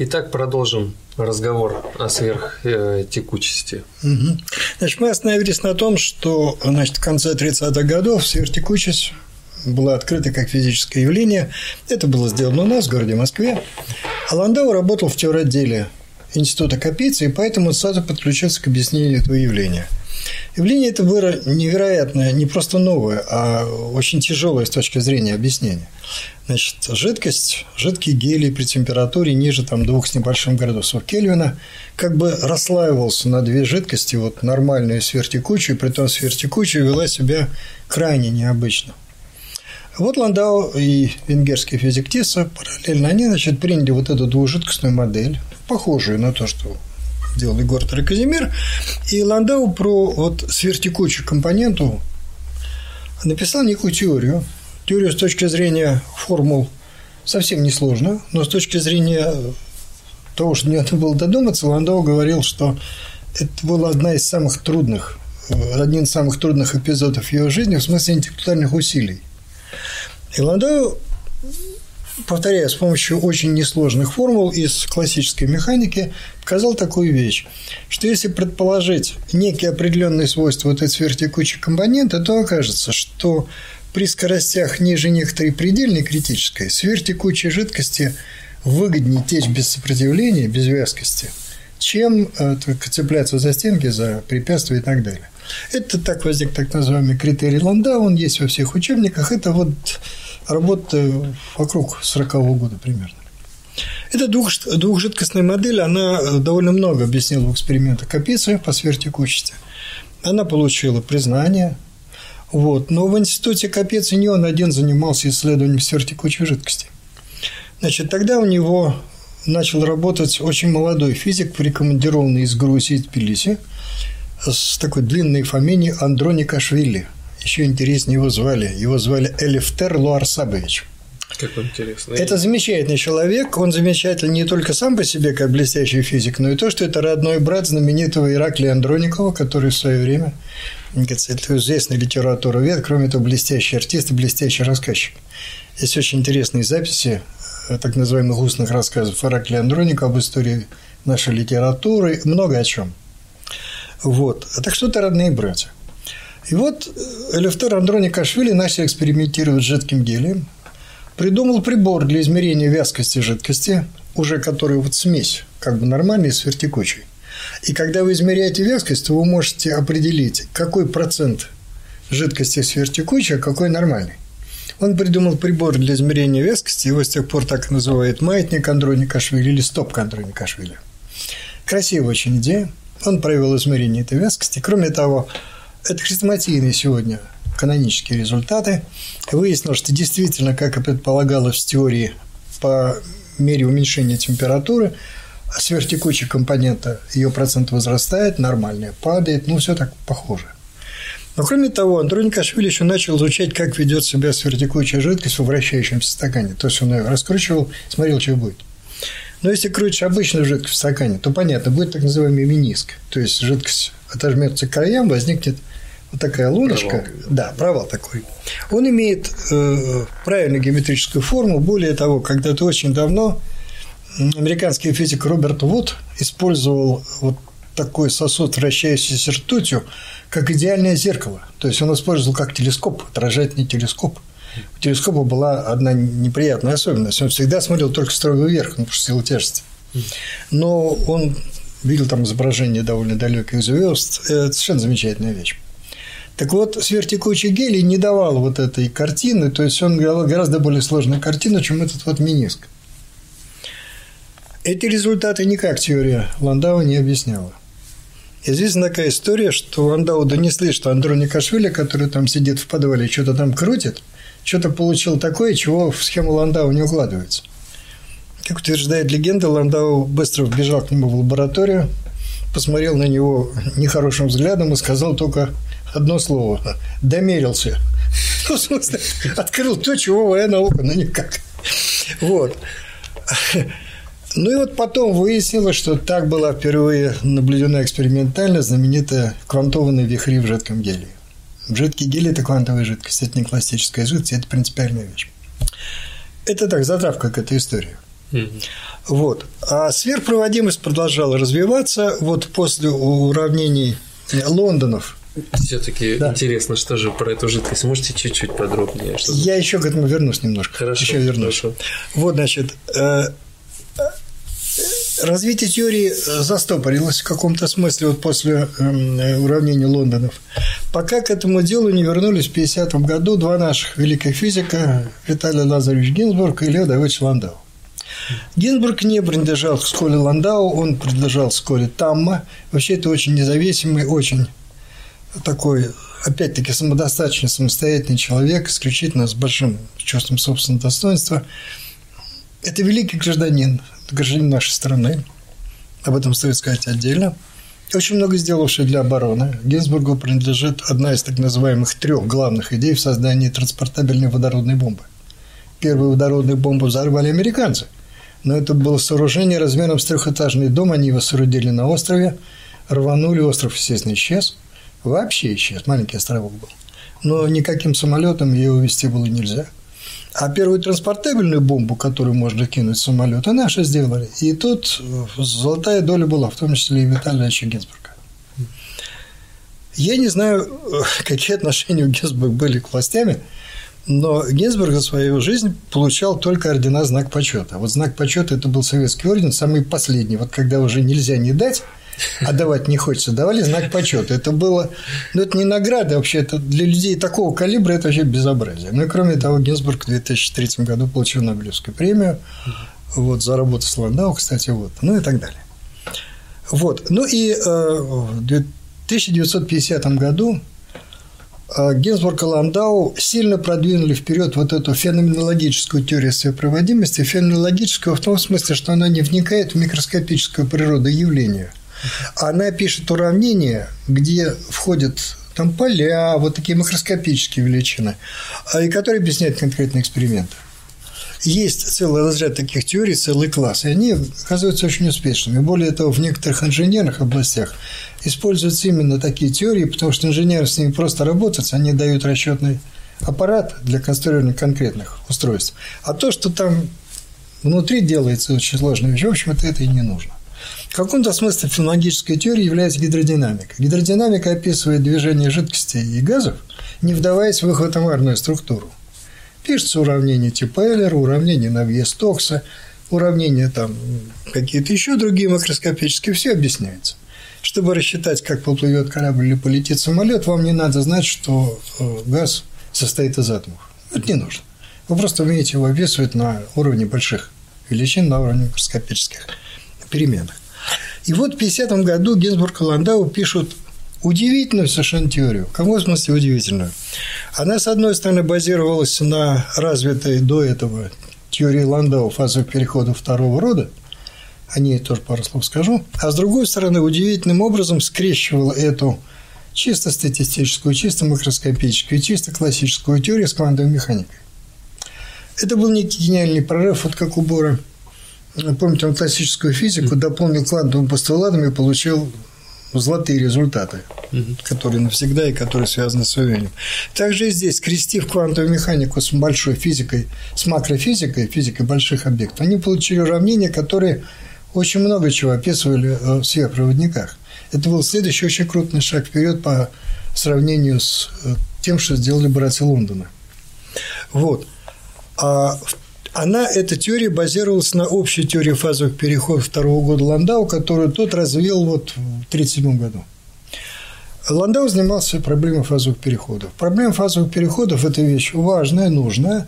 Итак, продолжим разговор о сверхтекучести. Угу. Значит, мы остановились на том, что значит, в конце 30-х годов сверхтекучесть была открыта как физическое явление. Это было сделано у нас в городе Москве. А Ландау работал в теоротделе Института Капицы, и поэтому сразу подключился к объяснению этого явления. Явление это было невероятное, не просто новое, а очень тяжелое с точки зрения объяснения. Значит, жидкость, жидкий гелий при температуре ниже там, двух с небольшим градусов Кельвина как бы расслаивался на две жидкости, вот нормальную и сверхтекучую, при том сверхтекучая вела себя крайне необычно. Вот Ландау и венгерский физик Тисса параллельно они значит, приняли вот эту двужидкостную модель, похожую на то, что делал Егор Казимир, и Ландау про вот сверхтекучую компоненту написал некую теорию, Теорию с точки зрения формул совсем несложно, но с точки зрения того, что не надо было додуматься, Ландау говорил, что это была одна из самых трудных, один из самых трудных эпизодов его жизни в смысле интеллектуальных усилий. И Ландау, повторяю, с помощью очень несложных формул из классической механики показал такую вещь, что если предположить некие определенные свойства этой сверхтекучей компоненты, то окажется, что при скоростях ниже некоторой предельной критической сверхтекучей жидкости выгоднее течь без сопротивления, без вязкости, чем э, цепляться за стенки, за препятствия и так далее. Это так возник так называемый критерий Ланда, он есть во всех учебниках. Это вот работа вокруг 40 -го года примерно. Эта двух, двухжидкостная модель, она э, довольно много объяснила в экспериментах Капицы по сверхтекучести. Она получила признание, вот. Но в институте Капец не он один занимался исследованием сверхтекучей жидкости. Значит, тогда у него начал работать очень молодой физик, прикомандированный из Грузии, Тбилиси, с такой длинной фамилией Андроникашвили. Еще интереснее его звали. Его звали Элифтер Луарсабович. Как интересно. Это замечательный человек. Он замечательный не только сам по себе, как блестящий физик, но и то, что это родной брат знаменитого Ираклия Андроникова, который в свое время это известный литературовед, кроме того, блестящий артист и блестящий рассказчик. Есть очень интересные записи э, так называемых устных рассказов Ираклия Андроника об истории нашей литературы, много о чем. Вот. Так что это родные братья. И вот э, Элефтер Андроникашвили начал экспериментировать с жидким гелием, придумал прибор для измерения вязкости жидкости, уже который вот смесь, как бы нормальный с вертикучей. И когда вы измеряете вязкость, то вы можете определить, какой процент жидкости сверхтекучей, а какой нормальный. Он придумал прибор для измерения вязкости, его с тех пор так называют маятник Андроникашвили или стопка Андроникашвили. Красивая очень идея. Он провел измерение этой вязкости. Кроме того, это хрестоматийные сегодня канонические результаты. Выяснилось, что действительно, как и предполагалось в теории, по мере уменьшения температуры – сверхтекучая компонента, ее процент возрастает, нормальная падает, ну, все так похоже. Но кроме того, Андрей Кашвили еще начал изучать, как ведет себя сверхтекучая жидкость в вращающемся стакане. То есть он ее раскручивал, смотрел, что будет. Но если крутишь обычную жидкость в стакане, то понятно, будет так называемый миниск. То есть жидкость отожмется к краям, возникнет такая луночка. Провал. Да, провал такой. Он имеет э, правильную геометрическую форму. Более того, когда-то очень давно американский физик Роберт Вуд использовал вот такой сосуд, вращающийся ртутью, как идеальное зеркало. То есть он использовал как телескоп, отражательный телескоп. У телескопа была одна неприятная особенность. Он всегда смотрел только строго вверх, ну, потому что сила тяжести. Но он видел там изображение довольно далеких звезд. Это совершенно замечательная вещь. Так вот, сверхтекучий гелий не давал вот этой картины, то есть он давал гораздо более сложную картину, чем этот вот миниск. Эти результаты никак теория Ландау не объясняла. Известна такая история, что Ландау донесли, что Андроникашвили, который там сидит в подвале, что-то там крутит, что-то получил такое, чего в схему Ландау не укладывается. Как утверждает легенда, Ландау быстро вбежал к нему в лабораторию, посмотрел на него нехорошим взглядом и сказал только одно слово – «домерился». Ну, в смысле, открыл то, чего моя наука, но никак. Вот. Ну и вот потом выяснилось, что так была впервые наблюдена экспериментально знаменитая квантованные вихри в жидком гелии. Жидкий гелий – это квантовая жидкость, это не классическая жидкость, это принципиальная вещь. Это так, затравка к этой истории. Вот. А сверхпроводимость продолжала развиваться вот после уравнений Лондонов. Все-таки да. интересно, что же про эту жидкость. Можете чуть-чуть подробнее? Что Я еще к этому вернусь немножко. Хорошо. Еще вернусь. Хорошо. Вот, значит, э, развитие теории застопорилось в каком-то смысле вот после эм, уравнений Лондонов. Пока к этому делу не вернулись в 50-м году два наших великих физика Виталий Лазаревич Гинзбург и Лев Давыдович Ландау. Гинзбург не принадлежал к школе Ландау, он принадлежал к школе Тамма. Вообще это очень независимый, очень такой, опять-таки, самодостаточный, самостоятельный человек, исключительно с большим чувством собственного достоинства. Это великий гражданин, гражданин нашей страны. Об этом стоит сказать отдельно. Очень много сделавший для обороны. Гинзбургу принадлежит одна из так называемых трех главных идей в создании транспортабельной водородной бомбы. Первую водородную бомбу взорвали американцы – но это было сооружение размером с трехэтажный дом, они его соорудили на острове, рванули, остров, естественно, исчез, вообще исчез, маленький островок был. Но никаким самолетом ее увезти было нельзя. А первую транспортабельную бомбу, которую можно кинуть в самолет, наши сделали. И тут золотая доля была, в том числе и Виталия Гинзбурга. Я не знаю, какие отношения у Гинзбурга были к властями – но Гинзбург за свою жизнь получал только ордена «Знак почета». Вот «Знак почета» – это был советский орден, самый последний. Вот когда уже нельзя не дать, а давать не хочется, давали знак почета. Это было, ну, это не награда вообще, это для людей такого калибра это вообще безобразие. Ну и кроме того, Гинзбург в 2003 году получил Нобелевскую премию вот, за работу с Ландау, кстати, вот, ну и так далее. Вот, ну и э, в 1950 году а Гинзбург и Ландау сильно продвинули вперед вот эту феноменологическую теорию сопроводимости, феноменологическую в том смысле, что она не вникает в микроскопическую природу явления. Она пишет уравнения, где входят там поля, вот такие макроскопические величины, а, и которые объясняют конкретные эксперименты. Есть целый разряд таких теорий, целый класс, и они оказываются очень успешными. Более того, в некоторых инженерных областях используются именно такие теории, потому что инженеры с ними просто работают, они дают расчетный аппарат для конструирования конкретных устройств. А то, что там внутри делается очень вещь, в общем, это, это и не нужно. В каком-то смысле фенологической теорией является гидродинамика. Гидродинамика описывает движение жидкостей и газов, не вдаваясь в их атомарную структуру. Пишется уравнение Эйлера, уравнение Навье-Стокса, уравнения там какие-то еще другие макроскопические, все объясняется. Чтобы рассчитать, как поплывет корабль или полетит самолет, вам не надо знать, что э, газ состоит из атомов. Это не нужно. Вы просто умеете его описывать на уровне больших величин, на уровне микроскопических переменных. И вот в 50 году Гинзбург и Ландау пишут удивительную совершенно теорию. В каком смысле удивительную? Она, с одной стороны, базировалась на развитой до этого теории Ландау фазовых переходов второго рода, о ней тоже пару слов скажу, а с другой стороны, удивительным образом скрещивала эту чисто статистическую, чисто макроскопическую, чисто классическую теорию с квантовой механикой. Это был некий гениальный прорыв, вот как у Бора. Помните, он классическую физику дополнил квантовым постулатом и получил золотые результаты, угу. которые навсегда и которые связаны с уверением. Также и здесь, скрестив квантовую механику с большой физикой, с макрофизикой, физикой больших объектов, они получили уравнения, которые очень много чего описывали в сверхпроводниках. Это был следующий очень крупный шаг вперед по сравнению с э, тем, что сделали братья Лондона. Вот. А она, эта теория базировалась на общей теории фазовых переходов второго года Ландау, которую тот развил вот в 1937 году. Ландау занимался проблемой фазовых переходов. Проблема фазовых переходов – это вещь важная, нужная,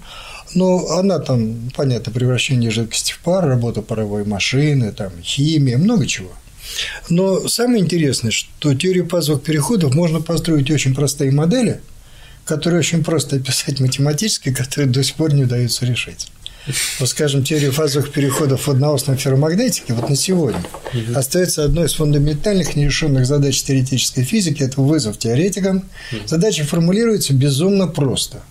но она там, понятно, превращение жидкости в пар, работа паровой машины, там, химия, много чего. Но самое интересное, что теорию фазовых переходов можно построить очень простые модели, которые очень просто описать математически, которые до сих пор не удается решить вот скажем, теория фазовых переходов в одноосной ферромагнетике вот на сегодня угу. остается одной из фундаментальных нерешенных задач теоретической физики. Это вызов теоретикам. Угу. Задача формулируется безумно просто.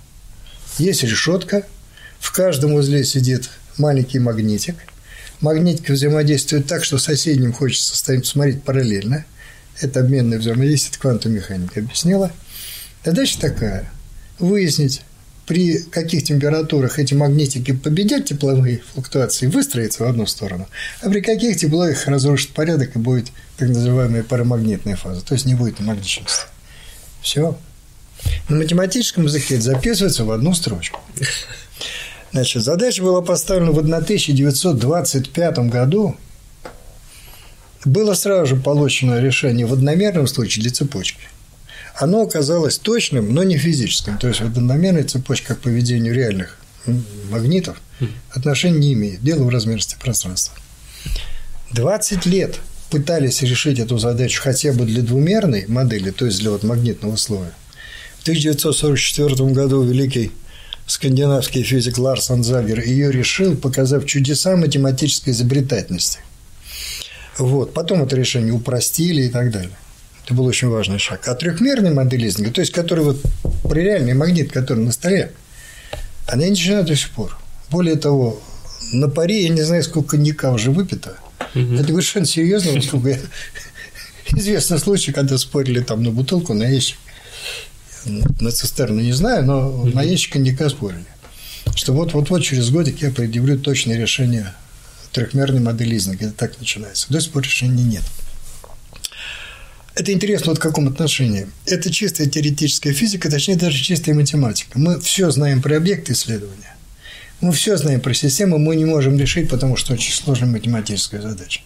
Есть решетка, в каждом узле сидит маленький магнитик. Магнитик взаимодействует так, что соседним хочется смотреть параллельно. Это обменное взаимодействие, это квантовая механика объяснила. Задача такая – выяснить, при каких температурах эти магнитики победят тепловые флуктуации, выстроятся в одну сторону, а при каких тепло их разрушит порядок и будет так называемая парамагнитная фаза, то есть не будет магничности. Все. На математическом языке это записывается в одну строчку. Значит, задача была поставлена в 1925 году. Было сразу же получено решение в одномерном случае для цепочки. Оно оказалось точным, но не физическим. То есть, одномерная цепочка к поведению реальных магнитов отношения не имеет. Дело в размерности пространства. 20 лет пытались решить эту задачу хотя бы для двумерной модели, то есть для вот магнитного слоя. В 1944 году великий скандинавский физик Ларс Анзагер ее решил, показав чудеса математической изобретательности. Вот. Потом это решение упростили и так далее. Это был очень важный шаг. А трехмерный моделизинг, то есть который вот при реальный магнит, который на столе, она не начинает до сих пор. Более того, на паре я не знаю, сколько коньяка уже выпито. Угу. Это совершенно серьезно, поскольку я... известный случай, когда спорили там на бутылку, на ящик на цистерну не знаю, но mm-hmm. на ящик коньяка спорили. Что вот-вот-вот через годик я предъявлю точное решение трехмерной модели лизинга. Это так начинается. До сих пор решения нет. Это интересно вот в каком отношении. Это чистая теоретическая физика, точнее даже чистая математика. Мы все знаем про объекты исследования. Мы все знаем про систему, мы не можем решить, потому что очень сложная математическая задача.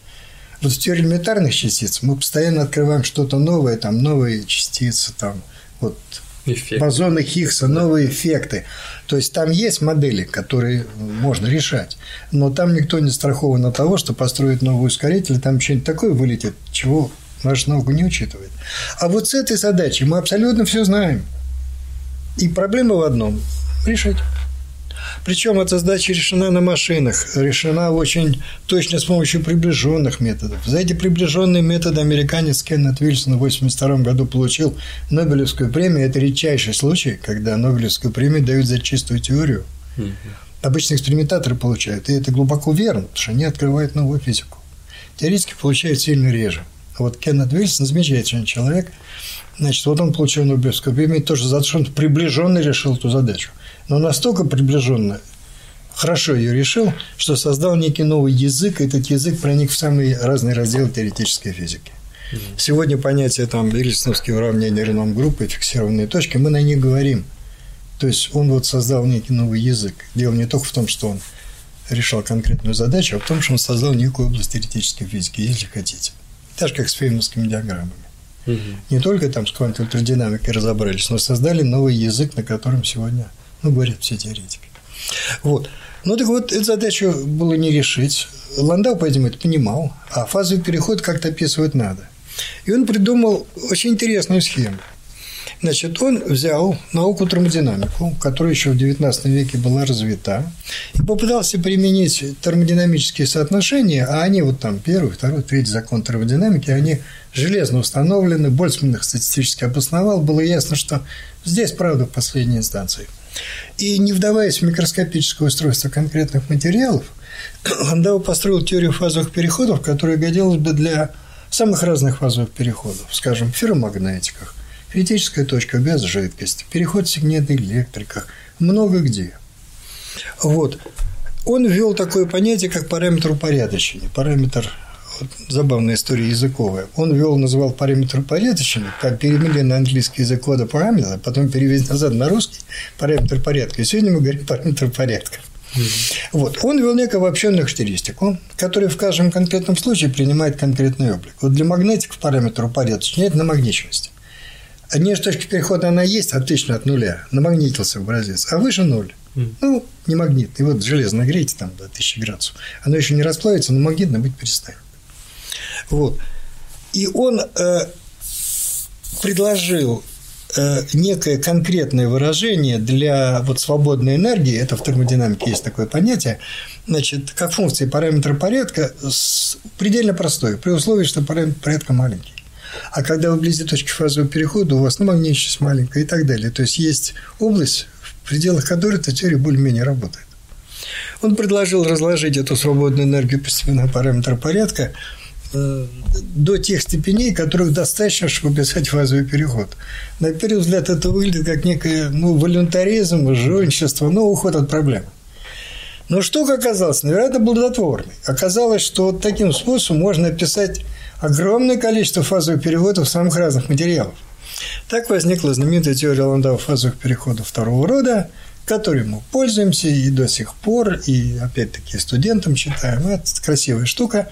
Вот в теории элементарных частиц мы постоянно открываем что-то новое, там новые частицы, там вот Эффект. бозоны Хиггса, новые эффекты. То есть там есть модели, которые можно решать, но там никто не страхован от того, что построить новый ускоритель, там что-нибудь такое вылетит, чего наша наука не учитывает. А вот с этой задачей мы абсолютно все знаем. И проблема в одном – решить. Причем эта задача решена на машинах, решена очень точно с помощью приближенных методов. За эти приближенные методы американец Кеннет Вильсон в 1982 году получил Нобелевскую премию. Это редчайший случай, когда Нобелевскую премию дают за чистую теорию. Обычно экспериментаторы получают, и это глубоко верно, потому что они открывают новую физику. Теоретики получают сильно реже. Вот Кеннет Вильсон замечательный человек. Значит, вот он получил Нобелевскую премию тоже за то, что он приближенно решил эту задачу но настолько приближенно хорошо ее решил, что создал некий новый язык, и этот язык проник в самые разные разделы теоретической физики. Сегодня понятие там Вильсоновские уравнения Реном группы, фиксированные точки, мы на них говорим. То есть он вот создал некий новый язык. Дело не только в том, что он решал конкретную задачу, а в том, что он создал некую область теоретической физики, если хотите. Так же, как с феймовскими диаграммами. Угу. Не только там с квантовой электродинамикой разобрались, но создали новый язык, на котором сегодня ну, говорят все теоретики. Вот. Ну, так вот, эту задачу было не решить. Ландау, по-видимому, это понимал, а фазовый переход как-то описывать надо. И он придумал очень интересную схему. Значит, он взял науку термодинамику, которая еще в XIX веке была развита, и попытался применить термодинамические соотношения, а они вот там первый, второй, третий закон термодинамики, они железно установлены, Больцман их статистически обосновал, было ясно, что здесь правда в последней инстанции – и не вдаваясь в микроскопическое устройство конкретных материалов, Ландау построил теорию фазовых переходов, которая годилась бы для самых разных фазовых переходов, скажем, в ферромагнетиках, критическая точка газ-жидкость, переход сегментной электриках, много где. Вот. Он ввел такое понятие, как параметр упорядочения, параметр вот, забавная история языковая. Он ввел, называл параметр упорядочения, как перевели на английский язык кода параметра, потом перевели назад на русский параметр порядка. И сегодня мы говорим параметр порядка. Mm-hmm. Вот. Он ввел некую обобщенную характеристику, которая в каждом конкретном случае принимает конкретный облик. Вот для магнетиков параметр упорядочения – это намагниченность. Одни точки перехода она есть, отлично от нуля, намагнитился образец, а выше ноль. Mm. Ну, не магнитный. Вот железо нагрейте там до 1000 градусов. Оно еще не расплавится, но магнитно быть перестанет. Вот. И он э, предложил э, некое конкретное выражение для вот свободной энергии, это в термодинамике есть такое понятие, значит, как функции параметра порядка предельно простой, при условии, что параметр порядка маленький. А когда вы вблизи точки фазового перехода, у вас ну, магничность маленькая и так далее. То есть есть область, в пределах которой эта теория более-менее работает. Он предложил разложить эту свободную энергию постепенно параметра порядка э, до тех степеней, которых достаточно, чтобы писать фазовый переход. На первый взгляд это выглядит как некое ну, волюнтаризм, жульничество, но уход от проблемы. Но штука оказалась невероятно плодотворной. Оказалось, что вот таким способом можно описать огромное количество фазовых переходов самых разных материалов. Так возникла знаменитая теория Ландау фазовых переходов второго рода, которой мы пользуемся и до сих пор, и опять-таки студентам читаем. Это красивая штука.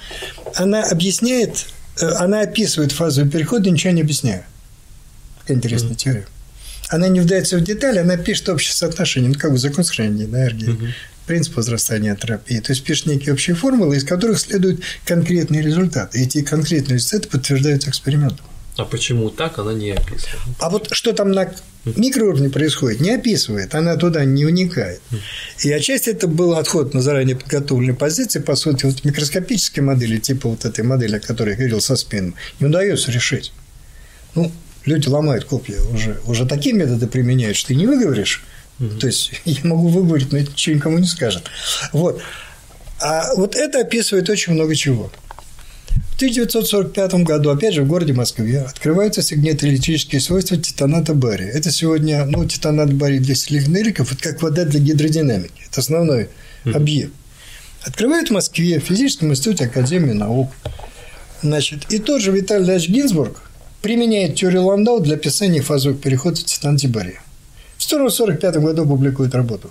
Она объясняет, э, она описывает фазовые переходы, ничего не объясняя. Какая интересная mm-hmm. теория. Она не вдается в детали, она пишет общее соотношение, ну, как бы закон сохранения энергии, mm-hmm. Принцип возрастания энтропии. То есть пишет некие общие формулы, из которых следуют конкретные результаты. И эти конкретные результаты подтверждаются экспериментом. А почему так, она не описывает? А вот что там на микроуровне происходит, не описывает, она туда не уникает. И отчасти это был отход на заранее подготовленные позиции, по сути, вот микроскопические модели, типа вот этой модели, о которой я говорил со спином, не удается решить. Ну, люди ломают копья уже, уже такие методы применяют, что ты не выговоришь. Угу. То есть я могу выговорить, но это ничего никому не скажет. Вот. А вот это описывает очень много чего. В 1945 году, опять же, в городе Москве, открываются сигнетоэлектрические свойства титаната бария. Это сегодня, ну, титанат бария для селигнериков, это как вода для гидродинамики. Это основной объект. Открывают в Москве, в Физическом институте Академии наук. Значит, и тот же Виталий Ильич Гинзбург применяет теорию Ландау для описания фазовых переходов титаната бария. В 1945 году публикует работу.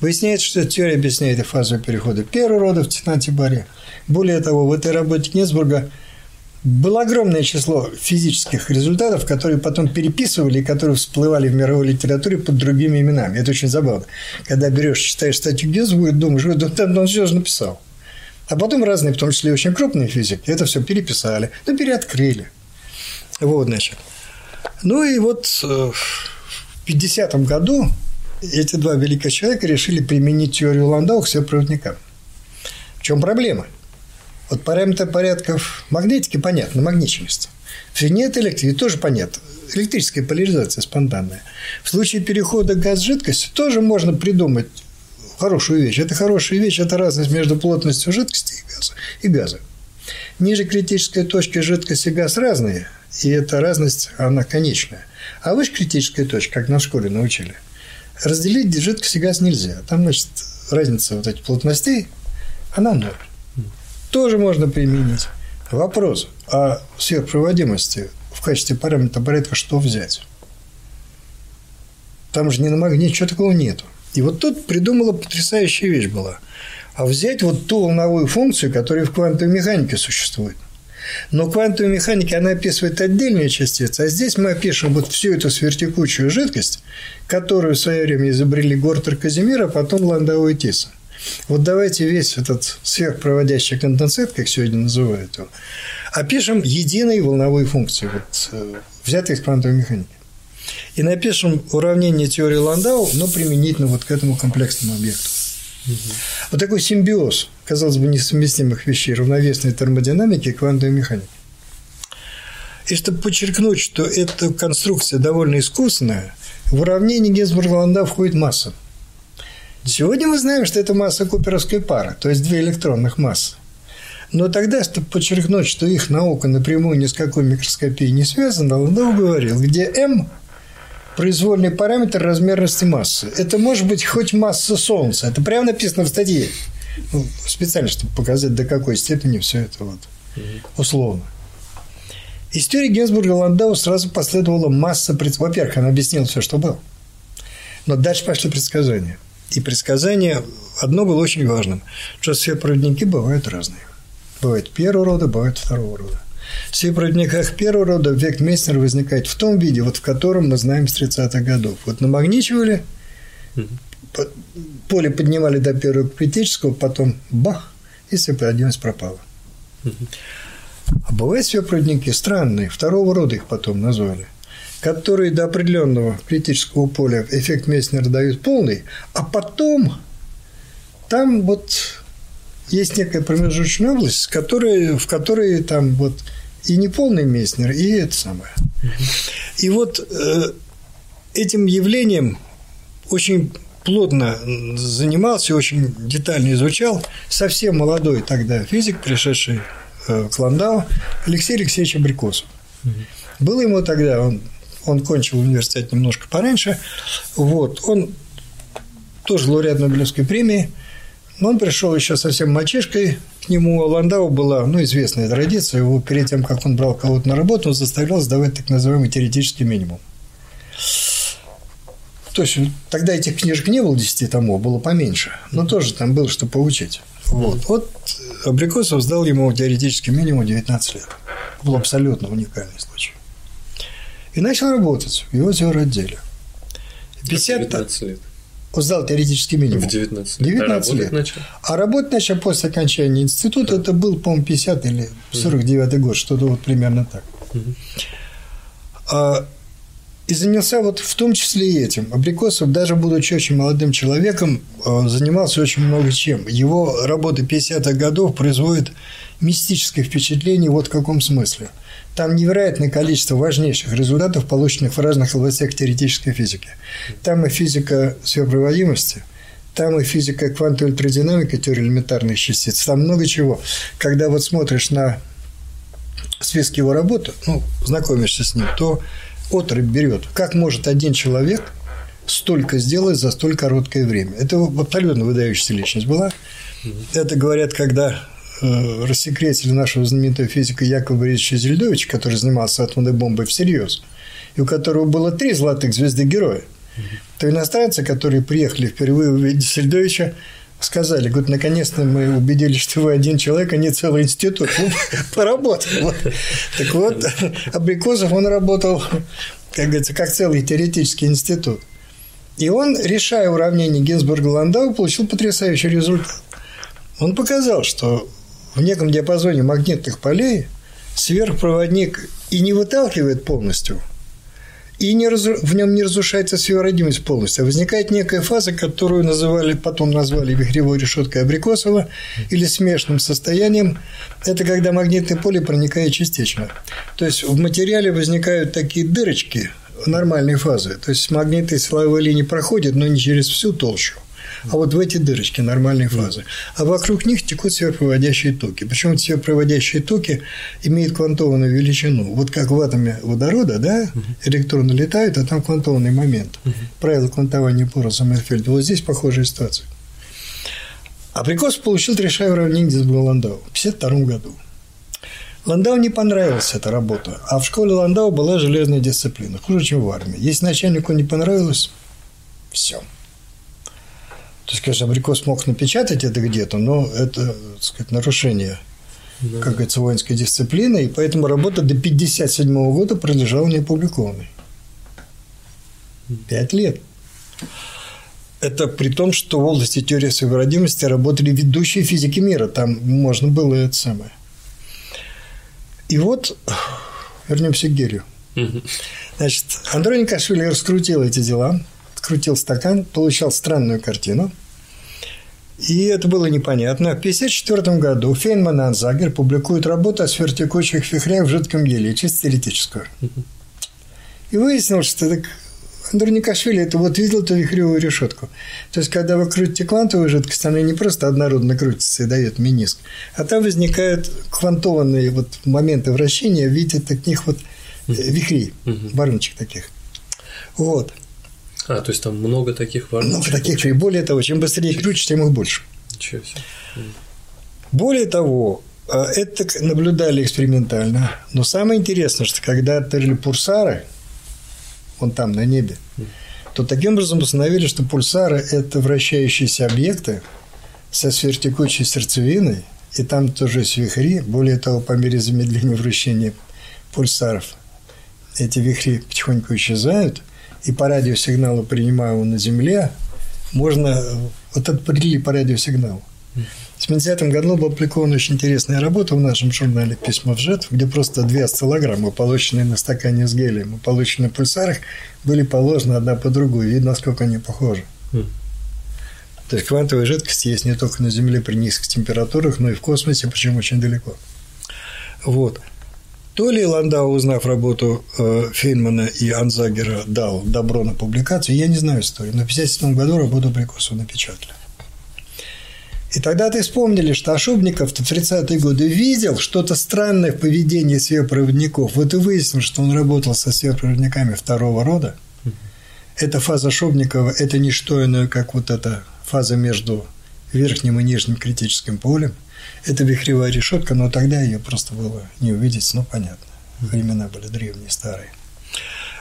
Выясняется, что теория объясняет и фазовые переходы первого рода в титанате бария – более того, в этой работе Гинзбурга было огромное число физических результатов, которые потом переписывали и которые всплывали в мировой литературе под другими именами. Это очень забавно. Когда берешь, читаешь статью Гинзбурга, думаешь, вот там он все же написал. А потом разные, в том числе очень крупные физики, это все переписали, ну, переоткрыли. Вот, значит. Ну и вот э, в 50-м году эти два великих человека решили применить теорию Ландау к всем проводникам. В чем проблема? Вот параметр порядков магнетики понятно, магничность. В нет электрики тоже понятно. Электрическая поляризация спонтанная. В случае перехода газ-жидкость тоже можно придумать хорошую вещь. Это хорошая вещь, это разность между плотностью жидкости и газа. И газа. Ниже критической точки жидкость и газ разные, и эта разность, она конечная. А выше критической точки, как на школе научили, разделить жидкость и газ нельзя. Там, значит, разница вот этих плотностей, она ноль тоже можно применить. Вопрос о сверхпроводимости в качестве параметра порядка что взять? Там же не на магнит, ничего такого нету. И вот тут придумала потрясающая вещь была. А взять вот ту волновую функцию, которая в квантовой механике существует. Но квантовая механика, она описывает отдельные частицы, а здесь мы опишем вот всю эту сверхтекучую жидкость, которую в свое время изобрели Гортер Казимир, а потом Ландау и Тиса – вот давайте весь этот сверхпроводящий конденсат, как сегодня называют его, опишем единой волновой функцией, вот, э, взятой из квантовой механики. И напишем уравнение теории Ландау, но применительно вот к этому комплексному объекту. Угу. Вот такой симбиоз, казалось бы, несовместимых вещей, равновесной термодинамики и квантовой механики. И чтобы подчеркнуть, что эта конструкция довольно искусная, в уравнение Гинзбурга-Ландау входит масса – Сегодня мы знаем, что это масса куперовской пары, то есть две электронных массы. Но тогда, чтобы подчеркнуть, что их наука напрямую ни с какой микроскопией не связана, Ландау говорил, где m – произвольный параметр размерности массы. Это может быть хоть масса Солнца. Это прямо написано в статье. Ну, специально, чтобы показать, до какой степени все это вот условно. Из теории Генсбурга Ландау сразу последовала масса... Во-первых, он объяснил все, что было. Но дальше пошли предсказания. И предсказание одно было очень важным, что все проводники бывают разные. Бывают первого рода, бывают второго рода. Все проводниках первого рода эффект Месснера возникает в том виде, вот в котором мы знаем с 30-х годов. Вот намагничивали, поле поднимали до первого критического, потом бах, и сопроводимость пропала. А бывают все проводники странные, второго рода их потом назвали которые до определенного критического поля эффект Месснера дают полный, а потом там вот есть некая промежуточная область, которая, в которой там вот и не полный Месснер, и это самое. И вот э, этим явлением очень плотно занимался, очень детально изучал. Совсем молодой тогда физик, пришедший э, к Ландау Алексей Алексеевич Абрикосов. Было ему тогда, он, он кончил университет немножко пораньше, вот, он тоже лауреат Нобелевской премии, но он пришел еще совсем мальчишкой, к нему. Ландау была, ну, известная традиция, его перед тем, как он брал кого-то на работу, он заставлял сдавать так называемый теоретический минимум. То есть тогда этих книжек не было 10 томов, было поменьше, но тоже там было что поучить. Вот. вот Абрикосов сдал ему теоретический минимум 19 лет. Был абсолютно уникальный случай. И начал работать в его отделе. 50 19 лет. Он сдал теоретический минимум. В 19 лет. 19 а лет. Начал? А работать начал после окончания института. Да. Это был, по-моему, 50 или 49 угу. год, что-то вот примерно так. Угу. А, и занялся вот в том числе и этим. Абрикосов, даже будучи очень молодым человеком, э, занимался очень много чем. Его работы 50-х годов производят мистическое впечатление вот в каком смысле. Там невероятное количество важнейших результатов, полученных в разных областях теоретической физики. Там и физика сверхпроводимости, там и физика квантовой электродинамики, теория элементарных частиц, там много чего. Когда вот смотришь на список его работы, ну, знакомишься с ним, то отрыв берет. Как может один человек столько сделать за столь короткое время? Это абсолютно выдающаяся личность была. Это говорят, когда э, рассекретили нашего знаменитого физика Якова Борисовича Зельдовича, который занимался атомной бомбой всерьез, и у которого было три золотых звезды героя, то иностранцы, которые приехали впервые увидеть Зельдовича, сказали, говорят, наконец-то мы убедились, что вы один человек, а не целый институт. Ну, поработал. Так вот, Абрикосов, он работал, как говорится, как целый теоретический институт. И он, решая уравнение Гинзбурга-Ландау, получил потрясающий результат. Он показал, что в неком диапазоне магнитных полей сверхпроводник и не выталкивает полностью – и не разру... в нем не разрушается сверхродимость полностью, а возникает некая фаза, которую называли, потом назвали вихревой решеткой Абрикосова или смешанным состоянием. Это когда магнитное поле проникает частично. То есть в материале возникают такие дырочки нормальной фазы. То есть магниты силовой линии проходят, но не через всю толщу а вот в эти дырочки нормальной фазы. А вокруг них текут сверхпроводящие токи. Причем сверхпроводящие токи имеют квантованную величину. Вот как в атоме водорода, да, электроны летают, а там квантованный момент. Правило квантования пора Саммерфельда. Вот здесь похожая ситуация. Абрикос получил Трешай уравнение Дисбро-Ландау в 1952 году. Ландау не понравилась эта работа, а в школе Ландау была железная дисциплина, хуже, чем в армии. Если начальнику не понравилось, все – то есть, конечно, абрикос мог напечатать это где-то, но это, так сказать, нарушение, да. как говорится, воинской дисциплины, и поэтому работа до 1957 года пролежала неопубликованной. Пять лет. Это при том, что в области теории совместимости работали ведущие физики мира. Там можно было это самое. И вот вернемся к Герию. Значит, Андрей Никашвили раскрутил эти дела – крутил стакан, получал странную картину. И это было непонятно. В 1954 году Фейнман и Анзагер публикуют работу о сверхтекучих вихрях в жидком гелии, чисто теоретическую. И выяснилось, что так Андроникашвили это вот видел эту вихревую решетку. То есть, когда вы крутите квантовую жидкость, она не просто однородно крутится и дает миниск, а там возникают квантованные вот моменты вращения в виде таких вот э, вихрей, вороночек таких. Вот. А, то есть там много таких вороночек? Много таких, и более того, чем быстрее крутишь, тем их больше. Ничего себе. Более того, э, это наблюдали экспериментально. Но самое интересное, что когда открыли пульсары, вон там на небе, то таким образом установили, что пульсары – это вращающиеся объекты со сверхтекучей сердцевиной, и там тоже есть вихри. Более того, по мере замедления вращения пульсаров эти вихри потихоньку исчезают – и по радиосигналу, принимаемому на Земле, можно вот определить по радиосигналу. В 70-м году была опубликована очень интересная работа в нашем журнале «Письма в жетв», где просто две осциллограммы, полученные на стакане с гелием и полученные в пульсарах, были положены одна по другой. Видно, насколько они похожи. Mm. То есть квантовая жидкость есть не только на Земле при низких температурах, но и в космосе, причем очень далеко. Вот. То ли Ландау, узнав работу э, Фейнмана и Анзагера, дал добро на публикацию, я не знаю историю, но в 1957 году работу Абрикосова напечатали. И тогда ты вспомнили, что Ошибников в 30-е годы видел что-то странное в поведении сверхпроводников. Вот и выяснилось, что он работал со сверхпроводниками второго рода. Эта фаза Шубникова – это не что иное, как вот эта фаза между верхним и нижним критическим полем. Это вихревая решетка, но тогда ее просто было не увидеть, ну, понятно. Времена были древние, старые.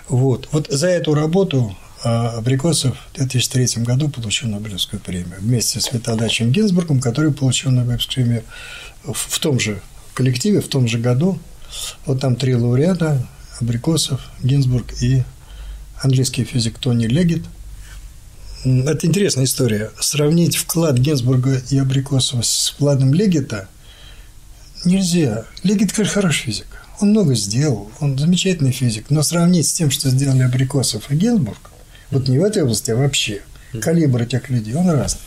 Вот. Вот за эту работу а Абрикосов в 2003 году получил Нобелевскую премию вместе с Виталдачем Гинзбургом, который получил Нобелевскую премию в том же коллективе, в том же году. Вот там три лауреата – Абрикосов, Гинзбург и английский физик Тони Легет. Это интересная история. Сравнить вклад Гинзбурга и Абрикосова с вкладом Легета нельзя. Легет, конечно, хороший физик. Он много сделал, он замечательный физик, но сравнить с тем, что сделали Абрикосов и Гинзбург, вот не в этой области, а вообще. Калибр этих людей, он разный.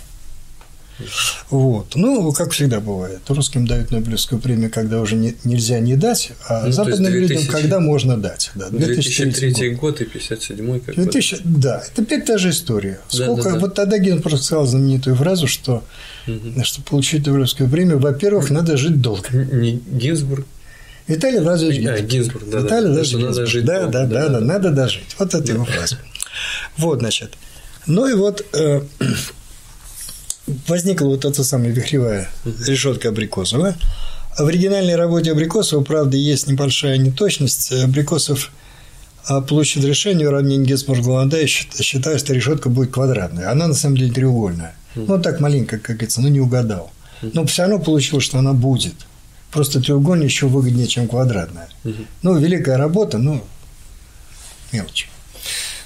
Вот. Ну, как всегда бывает. Русским дают Нобелевскую премию, когда уже не, нельзя не дать, а ну, западным 2000... людям, когда можно дать. Да, 2003, 2003 год. год и 57 как 2000... Да, это опять та же история. Сколько... Да, да, да. Вот тогда Гинзбург сказал знаменитую фразу, что угу. чтобы получить Нобелевскую премию, во-первых, надо жить долго. Не Гинзбург, Виталий Владимирович Гинзбург. А, Гинзбург, да, Виталий да. Владимирович Надо жить да, да, да, да, надо дожить. Вот это его фраза. Вот, значит. Ну и вот э, возникла вот эта самая вихревая решетка Абрикосова. В оригинальной работе Абрикосова, правда, есть небольшая неточность. Абрикосов а, получит решение уравнения Гесбург-Ланда и считаю, что решетка будет квадратная. Она на самом деле треугольная. Ну, так маленько, как говорится, ну, не угадал. Но все равно получилось, что она будет. Просто треугольная еще выгоднее, чем квадратная. Ну, великая работа, но мелочь.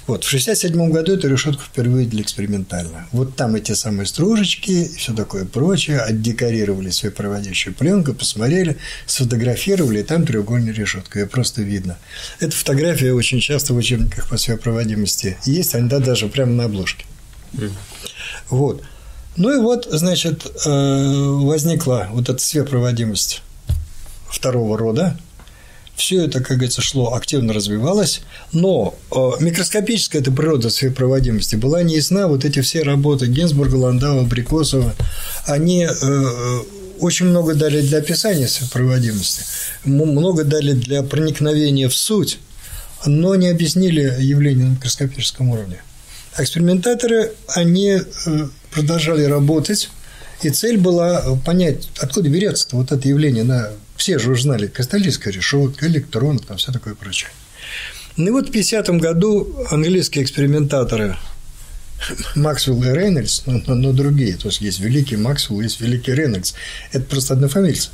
Вот, в 1967 году эту решетку впервые видели экспериментально. Вот там эти самые стружечки и все такое прочее, отдекорировали свою проводящую пленку, посмотрели, сфотографировали, и там треугольная решетка, ее просто видно. Эта фотография очень часто в учебниках по сверхпроводимости есть, иногда даже прямо на обложке. Mm. Вот. Ну и вот, значит, э, возникла вот эта сверхпроводимость второго рода, все это, как говорится, шло, активно развивалось, но э, микроскопическая эта природа своей проводимости была не ясна. Вот эти все работы Гинзбурга, Ландау, Абрикосова, они э, очень много дали для описания своей проводимости, много дали для проникновения в суть, но не объяснили явление на микроскопическом уровне. Экспериментаторы, они э, продолжали работать, и цель была понять, откуда берется вот это явление на все же уже знали, кристаллическая решетка, электрон, там все такое прочее. Ну и вот в 50-м году английские экспериментаторы Максвелл и Рейнольдс, но, но, но другие, то есть есть великий Максвелл, есть великий Рейнольдс, это просто однофамильцы.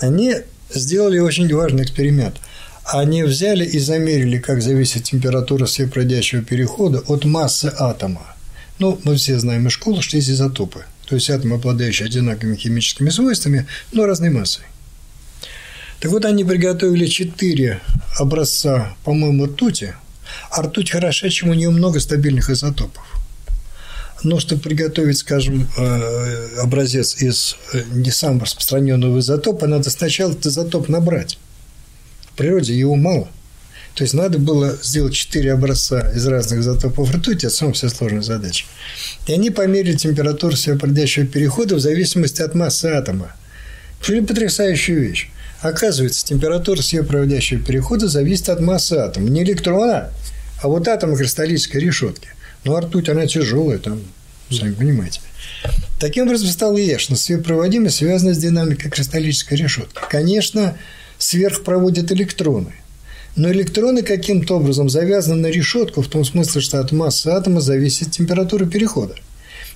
Они сделали очень важный эксперимент. Они взяли и замерили, как зависит температура всепроходящего перехода от массы атома. Ну, мы все знаем из школы, что есть изотопы. То есть атомы, обладающие одинаковыми химическими свойствами, но разной массой. Так вот, они приготовили четыре образца, по-моему, ртути. А ртуть хороша, чем у нее много стабильных изотопов. Но чтобы приготовить, скажем, э, образец из э, не самого распространенного изотопа, надо сначала этот изотоп набрать. В природе его мало. То есть надо было сделать четыре образца из разных изотопов ртути, это самая вся сложная задача. И они померили температуру всепроходящего перехода в зависимости от массы атома. Очень потрясающая вещь. Оказывается, температура сверхпроводящего перехода зависит от массы атома. Не электрона, а вот атома кристаллической решетки. Ну, а ртуть, она тяжелая, там, сами понимаете. Таким образом, стало ясно, сверхпроводимость связана с динамикой кристаллической решетки. Конечно, сверх проводят электроны. Но электроны каким-то образом завязаны на решетку в том смысле, что от массы атома зависит температура перехода.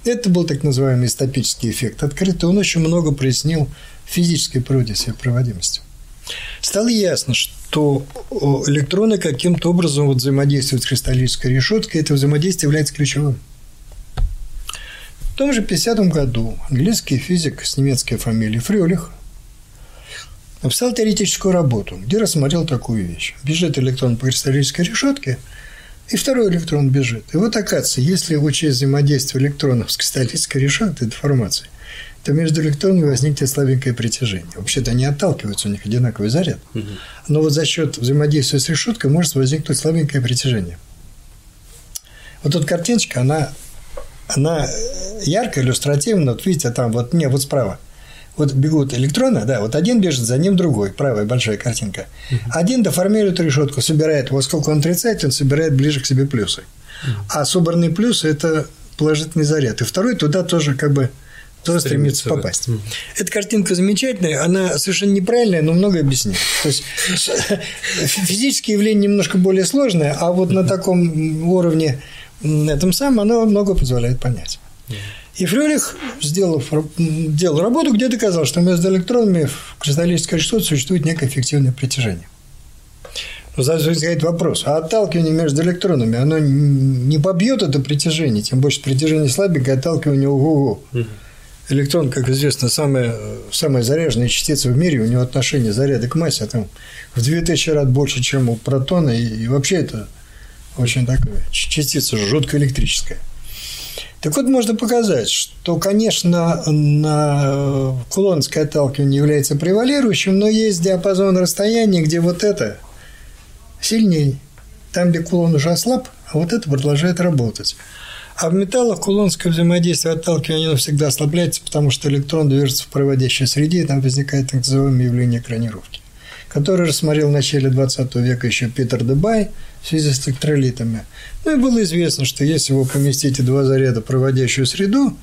Это был так называемый стопический эффект открытый. Он очень много прояснил физической природе своей проводимости. Стало ясно, что электроны каким-то образом вот взаимодействуют с кристаллической решеткой, это взаимодействие является ключевым. В том же 50 году английский физик с немецкой фамилией Фрёлих написал теоретическую работу, где рассмотрел такую вещь. Бежит электрон по кристаллической решетке, и второй электрон бежит. И вот оказывается, если учесть взаимодействие электронов с кристаллической решеткой, деформацией, то между электронами возникнет слабенькое притяжение. Вообще-то они отталкиваются, у них одинаковый заряд. Но вот за счет взаимодействия с решеткой может возникнуть слабенькое притяжение. Вот эта картиночка, она, она ярко, иллюстративно. Вот видите, там вот мне вот справа вот бегут электроны, да, вот один бежит, за ним другой, правая большая картинка. Один деформирует решетку, собирает, вот сколько он отрицает, он собирает ближе к себе плюсы. А собранные плюсы – это положительный заряд. И второй туда тоже как бы тоже стремится, стремится попасть. Mm. Эта картинка замечательная, она совершенно неправильная, но много объясняет. То есть физические явления немножко более сложные, а вот на таком уровне этом самом оно много позволяет понять. И Фрёлих, сделав, делал работу, где доказал, что между электронами в кристаллической решетке существует некое эффективное притяжение. Но сразу возникает вопрос, а отталкивание между электронами, оно не побьет это притяжение, тем больше притяжение слабенькое, отталкивание ого-го. Электрон, как известно, самая, самая заряженная частица в мире, у него отношение заряда к массе там в 2000 раз больше, чем у протона, и, и вообще это очень такая частица жутко электрическая. Так вот, можно показать, что, конечно, на кулонское отталкивание является превалирующим, но есть диапазон расстояния, где вот это сильнее. Там, где кулон уже ослаб, а вот это продолжает работать. А в металлах кулонское взаимодействие отталкивания оно всегда ослабляется, потому что электрон движется в проводящей среде, и там возникает так называемое явление экранировки, которое рассмотрел в начале 20 века еще Питер Дебай в связи с электролитами. Ну и было известно, что если вы поместите два заряда в проводящую среду,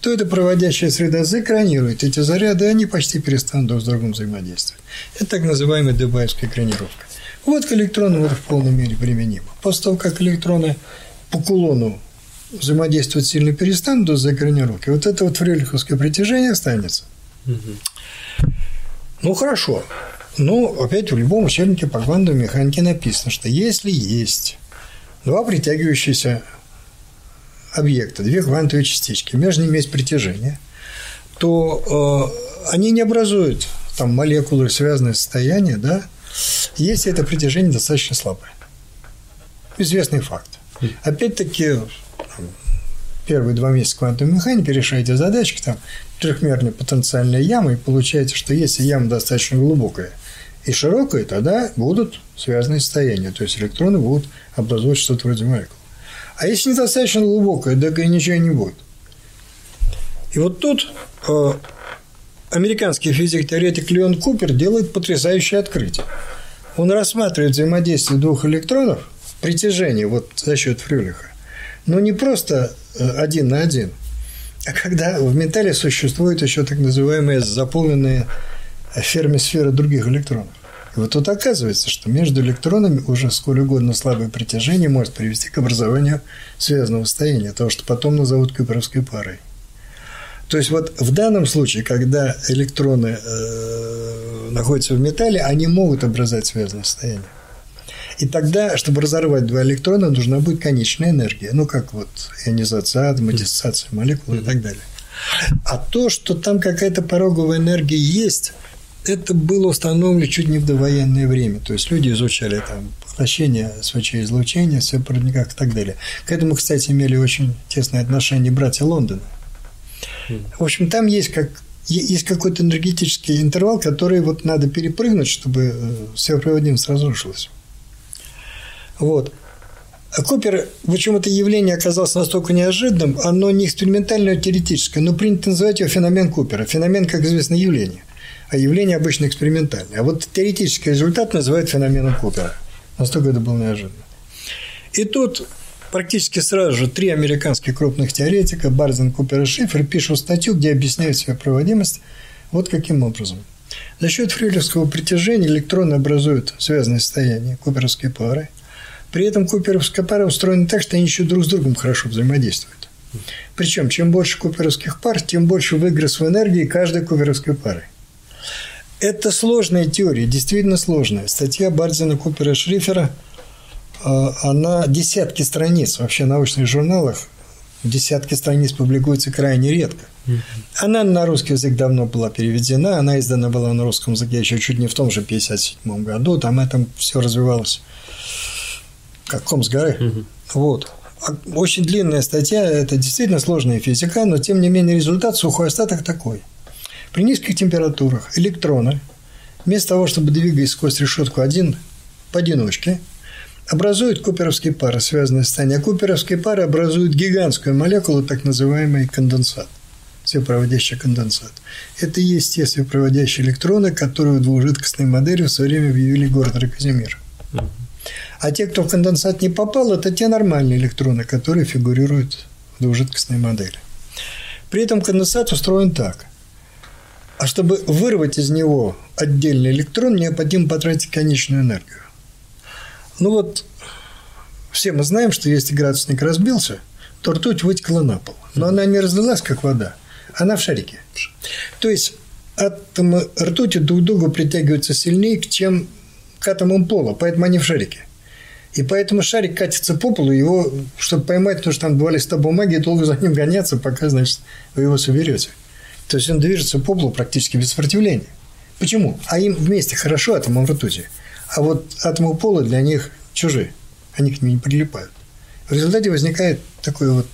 то эта проводящая среда заэкранирует эти заряды, и они почти перестанут друг с другом взаимодействовать. Это так называемая дебаевская экранировка. Вот к электронам это в полной мере применимо. После того, как электроны по кулону взаимодействовать сильно перестанут до заэкранировки, вот это вот фрелиховское притяжение останется. Угу. Ну, хорошо. Ну, опять в любом учебнике по квантовой механике написано, что если есть два притягивающиеся объекта, две квантовые частички, между ними есть притяжение, то э, они не образуют там молекулы, связанные состояния, да, если это притяжение достаточно слабое. Известный факт. Опять-таки, первые два месяца квантовой механики решаете задачки, там трехмерные потенциальные ямы, и получаете, что если яма достаточно глубокая и широкая, тогда будут связанные состояния, то есть электроны будут образовать что-то вроде молекул. А если недостаточно глубокая, так и ничего не будет. И вот тут э, американский физик-теоретик Леон Купер делает потрясающее открытие. Он рассматривает взаимодействие двух электронов, притяжение вот за счет Фрюлиха, но не просто э, один на один, а когда в металле существует еще так называемые заполненные фермисферы других электронов. И вот тут оказывается, что между электронами уже сколь угодно слабое притяжение может привести к образованию связанного состояния, того, что потом назовут кюперовской парой. То есть вот в данном случае, когда электроны э, находятся в металле, они могут образовать связанное состояние. И тогда, чтобы разорвать два электрона, нужна будет конечная энергия. Ну, как вот ионизация атома, диссоциация молекул и так далее. А то, что там какая-то пороговая энергия есть, это было установлено чуть не в довоенное время. То есть люди изучали там поглощение СВЧ-излучения, сверхпроводниках и так далее. К этому, кстати, имели очень тесное отношение братья Лондона. В общем, там есть как есть какой-то энергетический интервал, который вот надо перепрыгнуть, чтобы э, сверхпроводимость разрушилась. Вот. А Купер, почему это явление оказалось настолько неожиданным, оно не экспериментальное, а теоретическое, но принято называть его феномен Купера. Феномен, как известно, явление. А явление обычно экспериментальное. А вот теоретический результат называют феноменом Купера. Настолько это было неожиданно. И тут практически сразу же три американских крупных теоретика, Барзен, Купер и Шифер, пишут статью, где объясняют свою проводимость вот каким образом. За счет фрилевского притяжения электроны образуют связанное состояние, куперовские пары. При этом куперовская пара устроена так, что они еще друг с другом хорошо взаимодействуют. Причем, чем больше куперовских пар, тем больше выигрыш в энергии каждой куперовской пары. Это сложная теория, действительно сложная. Статья Барзина, Купера и Шрифера – а, она десятки страниц вообще в научных журналах, десятки страниц публикуется крайне редко. Она на русский язык давно была переведена, она издана была на русском языке еще чуть не в том же 57 году, там это все развивалось как ком с горы. Вот. А очень длинная статья, это действительно сложная физика, но тем не менее результат сухой остаток такой. При низких температурах электроны, вместо того, чтобы двигаясь сквозь решетку один поодиночке, образуют куперовские пары, связанные с состояние. А куперовские пары образуют гигантскую молекулу, так называемый конденсат, светопроводящий конденсат. Это и есть те светопроводящие электроны, которые в двухжидкостной модели в свое время объявили город Казимир. А те, кто в конденсат не попал, это те нормальные электроны, которые фигурируют в двухжидкостной модели. При этом конденсат устроен так. А чтобы вырвать из него отдельный электрон, необходимо потратить конечную энергию. Ну вот, все мы знаем, что если градусник разбился, то ртуть вытекла на пол. Но она не разлилась, как вода. Она в шарике. То есть атомы ртути друг к другу притягиваются сильнее, чем к атомам пола, поэтому они в шарике. И поэтому шарик катится по полу, его, чтобы поймать, потому что там два листа бумаги, долго за ним гоняться, пока, значит, вы его соберете. То есть он движется по полу практически без сопротивления. Почему? А им вместе хорошо атомам ртути. А вот атомы пола для них чужие. Они к ним не прилипают. В результате возникает такое вот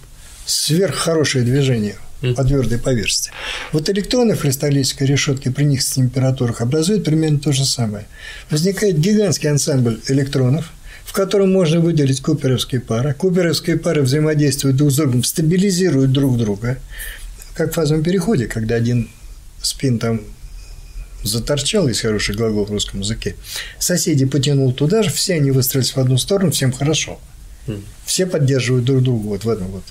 сверххорошее движение по твердой поверхности. Вот электроны в кристаллической решетке при низких температурах образуют примерно то же самое. Возникает гигантский ансамбль электронов, в котором можно выделить куперовские пары. Куперовские пары взаимодействуют друг с другом, стабилизируют друг друга, как в фазовом переходе, когда один спин там заторчал, есть хороший глагол в русском языке. Соседи потянул туда же, все они выстроились в одну сторону, всем хорошо. Все поддерживают друг друга вот в этом вот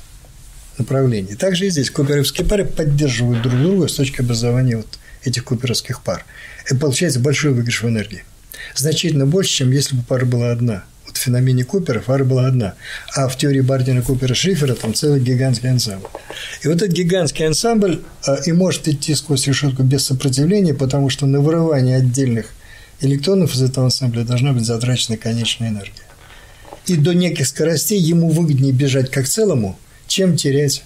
направлении. Также и здесь куперовские пары поддерживают друг друга с точки образования вот этих куперовских пар. И получается большой выигрыш в энергии. Значительно больше, чем если бы пара была одна. Феномене Купера пара была одна. А в теории Бардина Купера Шифера там целый гигантский ансамбль. И вот этот гигантский ансамбль а, и может идти сквозь решетку без сопротивления, потому что на вырывание отдельных электронов из этого ансамбля должна быть затрачена конечная энергия. И до неких скоростей ему выгоднее бежать как целому – чем терять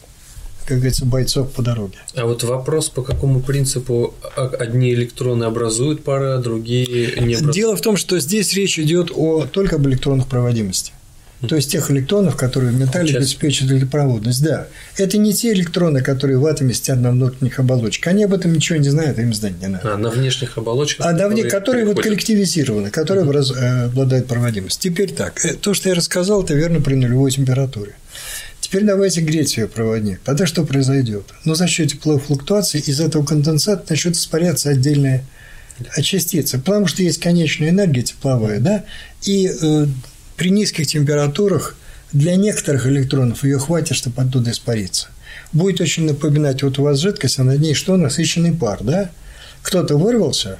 как говорится, бойцов по дороге. А вот вопрос, по какому принципу одни электроны образуют пары, а другие не образуют? Дело в том, что здесь речь идет о, только об электронах проводимости. То есть тех электронов, которые в металле Сейчас. обеспечивают электропроводность. Да. Это не те электроны, которые в атоме сидят на внутренних оболочках. Они об этом ничего не знают, им знать не надо. А на внешних оболочках? А на которые, которые вот коллективизированы, которые угу. обладают проводимостью. Теперь так. Э, то, что я рассказал, это верно при нулевой температуре. Теперь давайте греть ее проводник. Тогда что произойдет? Ну, за счет тепловой флуктуации из этого конденсата начнут испаряться отдельные частицы, потому что есть конечная энергия тепловая, да, и э, при низких температурах для некоторых электронов ее хватит, чтобы оттуда испариться. Будет очень напоминать, вот у вас жидкость, а над ней что? Насыщенный пар, да? Кто-то вырвался,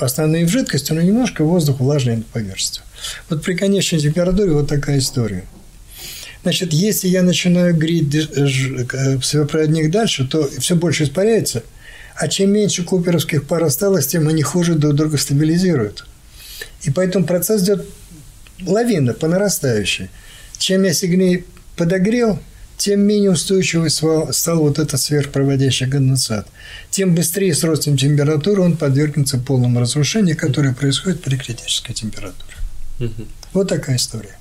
основные в жидкости, но немножко воздух влажный над поверхностью. Вот при конечной температуре вот такая история – Значит, если я начинаю греть э, светопроводник дальше, то все больше испаряется, а чем меньше куперовских пар осталось, тем они хуже друг друга стабилизируют. И поэтому процесс идет лавина, по нарастающей. Чем я сигней подогрел, тем менее устойчивый стал вот этот сверхпроводящий конденсат. Тем быстрее с ростом температуры он подвергнется полному разрушению, которое происходит при критической температуре. Угу. Вот такая история.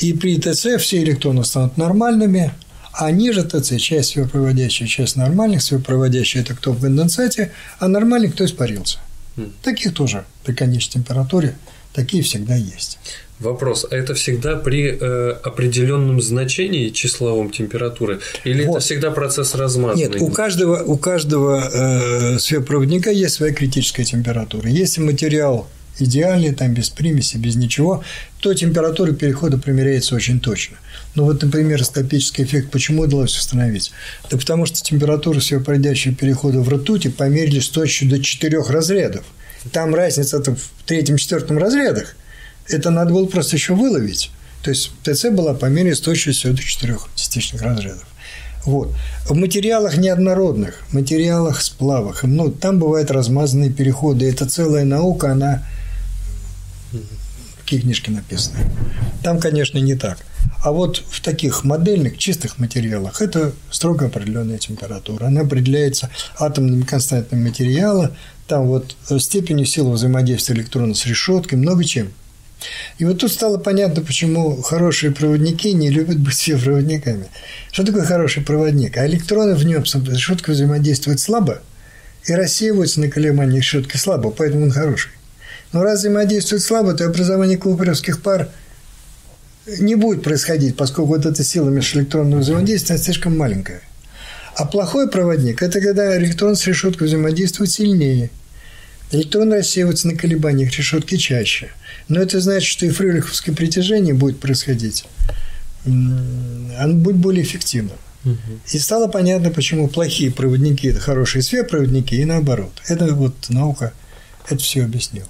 И при ТЦ все электроны станут нормальными, а ниже ТЦ часть светопроводящая, часть нормальных. Светопроводящая – это кто в конденсате, а нормальный – кто испарился. Mm. Таких тоже при конечной температуре такие всегда есть. Вопрос, а это всегда при э, определенном значении числовом температуры или вот. это всегда процесс размазанный? Нет, у каждого, у каждого э, светопроводника есть своя критическая температура. Если материал идеальный, там без примеси, без ничего, то температура перехода примеряется очень точно. Ну вот, например, стопический эффект почему удалось установить? Да потому что температура всепроходящего перехода в ртути померили с точностью до 4 разрядов. Там разница в третьем-четвертом разрядах. Это надо было просто еще выловить. То есть ТЦ была померена с точностью до 4 частичных разрядов. Вот. В материалах неоднородных, материалах сплавах, ну, там бывают размазанные переходы. Это целая наука, она какие книжки написаны. Там, конечно, не так. А вот в таких модельных, чистых материалах это строго определенная температура. Она определяется атомными константами материала, там вот степенью силы взаимодействия электрона с решеткой, много чем. И вот тут стало понятно, почему хорошие проводники не любят быть все проводниками. Что такое хороший проводник? А электроны в нем с решеткой взаимодействуют слабо и рассеиваются на колебания решетки слабо, поэтому он хороший. Но раз взаимодействует слабо, то образование куперовских пар не будет происходить, поскольку вот эта сила межэлектронного взаимодействия слишком маленькая. А плохой проводник – это когда электрон с решеткой взаимодействует сильнее. Электрон рассеивается на колебаниях решетки чаще. Но это значит, что и фрюлиховское притяжение будет происходить. Оно будет более эффективным. И стало понятно, почему плохие проводники – это хорошие сверхпроводники, и наоборот. Это вот наука это все объяснила.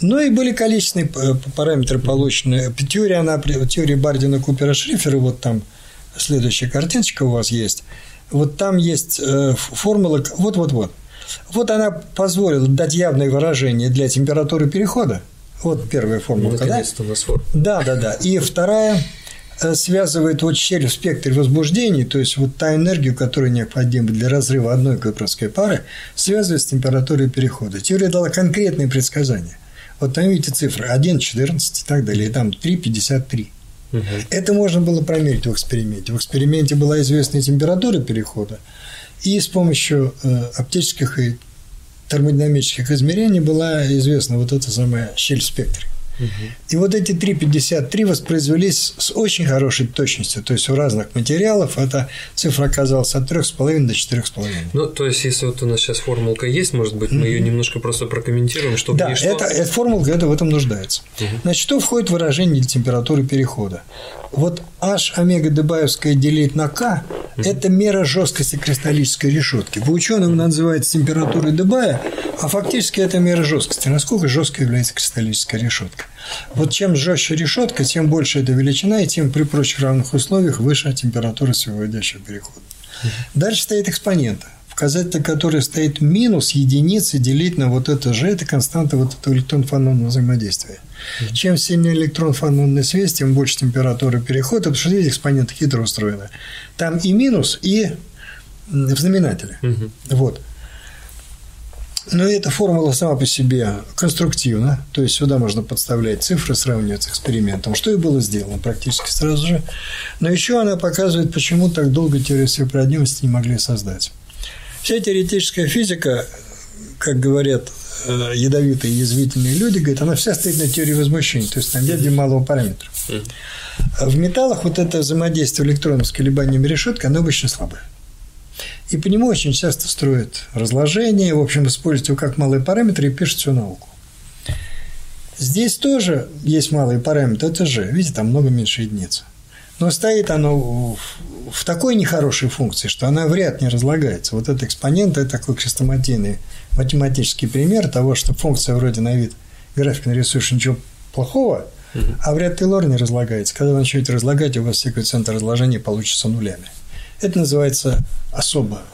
Ну и были количественные параметры получены. Теория, она, теория Бардина Купера Шрифера, вот там следующая картиночка у вас есть. Вот там есть э, формула, вот-вот-вот. Вот она позволила дать явное выражение для температуры перехода. Вот первая формула. Наконец-то у нас формула. Да, да, да. И вторая Э, связывает вот щель в спектре возбуждений, то есть вот та энергию, которая необходима для разрыва одной квадратской пары, связывает с температурой перехода. Теория дала конкретные предсказания. Вот там видите цифры 1, 14 и так далее, и там 3, 53. Угу. Это можно было промерить в эксперименте. В эксперименте была известна температура перехода, и с помощью э, оптических и термодинамических измерений была известна вот эта самая щель в спектре. И вот эти 3,53 воспроизвелись с очень хорошей точностью. То есть у разных материалов эта цифра оказалась от 3,5 до 4,5. Ну, то есть, если вот у нас сейчас формулка есть, может быть, мы ее немножко просто прокомментируем, чтобы Да, это, эта формулка это в этом нуждается. Значит, что входит в выражение температуры перехода? Вот H омега дебаевская делить на К – это мера жесткости кристаллической решетки. По ученым она называется температурой Дебая, а фактически это мера жесткости. Насколько жесткой является кристаллическая решетка. Вот чем жестче решетка, тем больше эта величина, и тем при прочих равных условиях выше температура своеводящего перехода. Дальше стоит экспонента показатель, который стоит минус единицы делить на вот это же, это константа вот этого электрон-фанонного взаимодействия. Mm-hmm. Чем сильнее электрон-фанонная связь, тем больше температура перехода, потому что видите, экспоненты хитро устроены. Там и минус, и в знаменателе. Mm-hmm. Вот. Но эта формула сама по себе конструктивна, то есть сюда можно подставлять цифры, сравнивать с экспериментом, что и было сделано практически сразу же. Но еще она показывает, почему так долго теорию сверхпродимости не могли создать. Вся теоретическая физика, как говорят э, ядовитые язвительные люди, говорят, она вся стоит на теории возмущения, то есть на методе малого параметра. В металлах вот это взаимодействие электронов с колебаниями решетки, оно обычно слабое. И по нему очень часто строят разложение, в общем, используют его как малые параметры и пишут всю науку. Здесь тоже есть малые параметры, это же, видите, там много меньше единиц. Но стоит оно в такой нехорошей функции, что она вряд ли разлагается. Вот этот экспонент – это такой хрестоматийный математический пример того, что функция вроде на вид график нарисуешь ничего плохого, а вряд ли лор не разлагается. Когда вы начнете разлагать, у вас все коэффициенты разложения получатся нулями. Это называется особая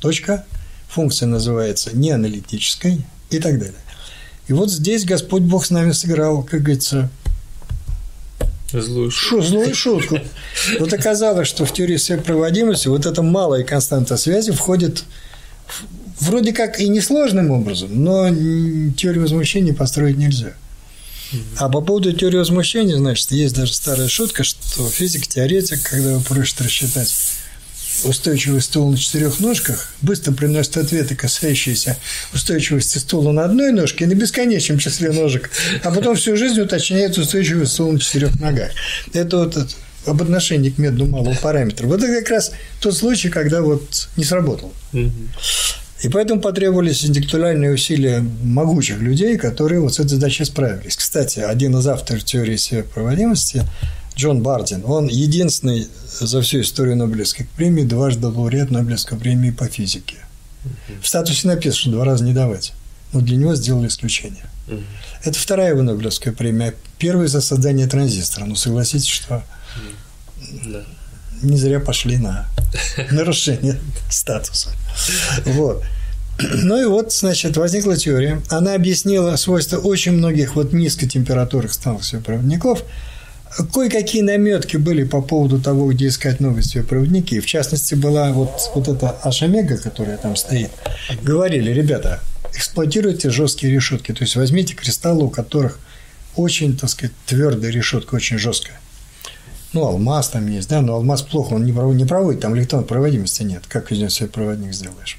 точка, функция называется неаналитической и так далее. И вот здесь Господь Бог с нами сыграл, как говорится, Злую шутку. Шу, злую шутку. Вот оказалось, что в теории сверхпроводимости вот эта малая константа связи входит вроде как и несложным образом, но теорию возмущения построить нельзя. А по поводу теории возмущения, значит, есть даже старая шутка, что физик-теоретик, когда его просят рассчитать устойчивый стул на четырех ножках быстро приносит ответы, касающиеся устойчивости стула на одной ножке и на бесконечном числе ножек, а потом всю жизнь уточняет устойчивый стул на четырех ногах. Это вот это, об отношении к методу малого параметра. Вот это как раз тот случай, когда вот не сработал. И поэтому потребовались интеллектуальные усилия могучих людей, которые вот с этой задачей справились. Кстати, один из авторов теории сверхпроводимости Джон Бардин, он единственный за всю историю Нобелевской премии дважды лауреат Нобелевской премии по физике. В статусе написано, что два раза не давать. Но для него сделали исключение. Это вторая его Нобелевская премия. Первая за создание транзистора. Ну, согласитесь, что не зря пошли на нарушение статуса. Вот. Ну и вот, значит, возникла теория. Она объяснила свойства очень многих вот низкотемпературных станций проводников – Кое-какие наметки были по поводу того, где искать новые проводники. В частности, была вот, вот эта Ашамега, которая там стоит. Говорили, ребята, эксплуатируйте жесткие решетки. То есть возьмите кристаллы, у которых очень, так сказать, твердая решетка, очень жесткая. Ну, алмаз там есть, да, но алмаз плохо, он не проводит там электрон проводимости нет. Как из него себе проводник сделаешь?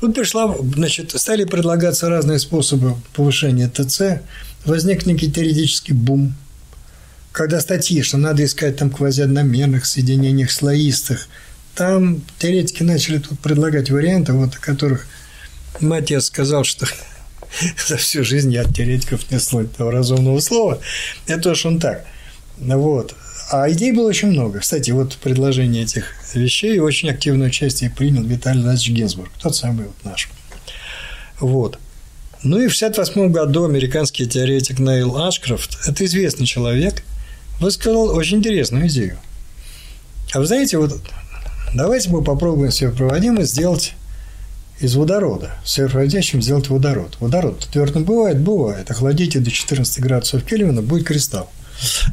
Тут пришла, значит, стали предлагаться разные способы повышения ТЦ, возник некий теоретический бум, когда статьи, что надо искать там квазиодномерных соединениях слоистых, там теоретики начали тут предлагать варианты, вот о которых отец сказал, что за всю жизнь я от теоретиков не слышал этого разумного слова. Это уж он так. Вот. А идей было очень много. Кстати, вот предложение этих вещей очень активное участие принял Виталий Владимирович Гинзбург, тот самый вот наш. Вот. Ну и в 1968 году американский теоретик Нейл Ашкрофт, это известный человек, высказал очень интересную идею. А вы знаете, вот давайте мы попробуем сверхпроводимость сделать из водорода. Сверхпроводящим сделать водород. Водород твердым бывает? Бывает. Охладите до 14 градусов Кельвина, будет кристалл.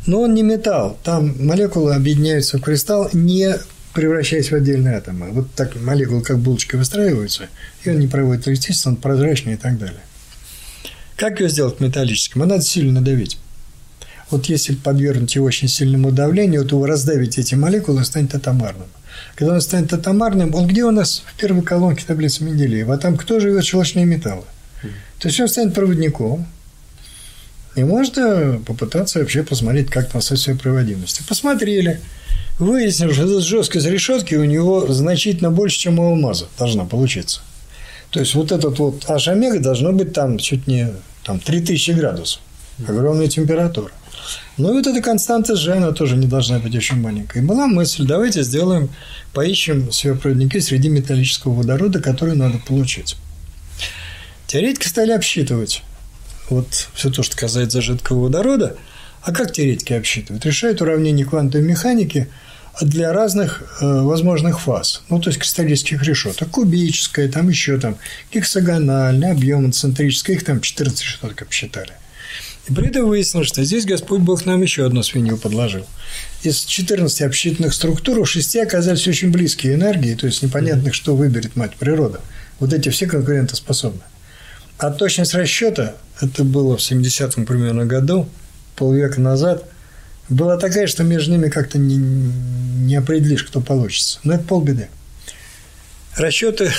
Но он не металл. Там молекулы объединяются в кристалл, не превращаясь в отдельные атомы. Вот так молекулы как булочки выстраиваются, и он не проводит электричество, он прозрачный и так далее. Как ее сделать металлическим? А надо сильно надавить. Вот если подвергнуть его очень сильному давлению, то вы раздавите эти молекулы, он станет атомарным. Когда он станет атомарным, он где у нас в первой колонке таблицы Менделеева? А там кто живет щелочные металлы? То есть он станет проводником, и можно попытаться вообще посмотреть, как там со всей проводимостью. Посмотрели. Выяснилось, что эта жесткость решетки у него значительно больше, чем у алмаза должна получиться. То есть вот этот вот H омега должно быть там чуть не там 3000 градусов. Огромная температура. Ну и вот эта константа G, она тоже не должна быть очень маленькой. И была мысль, давайте сделаем, поищем сверхпроводники среди металлического водорода, который надо получить. Теоретики стали обсчитывать вот все то, что касается жидкого водорода. А как теоретики обсчитывают? Решают уравнение квантовой механики для разных э, возможных фаз. Ну, то есть кристаллических решеток. Кубическая, там еще там гексагональная, объем центрическая. Их там 14 решеток обсчитали. И при этом выяснилось, что здесь Господь Бог нам еще одну свинью подложил. Из 14 обсчитанных структур у 6 оказались очень близкие энергии, то есть непонятных, что выберет мать природа. Вот эти все конкурентоспособны. А точность расчета, это было в 70-м примерно году, полвека назад, была такая, что между ними как-то не, не определишь, кто получится. Но это полбеды. Расчеты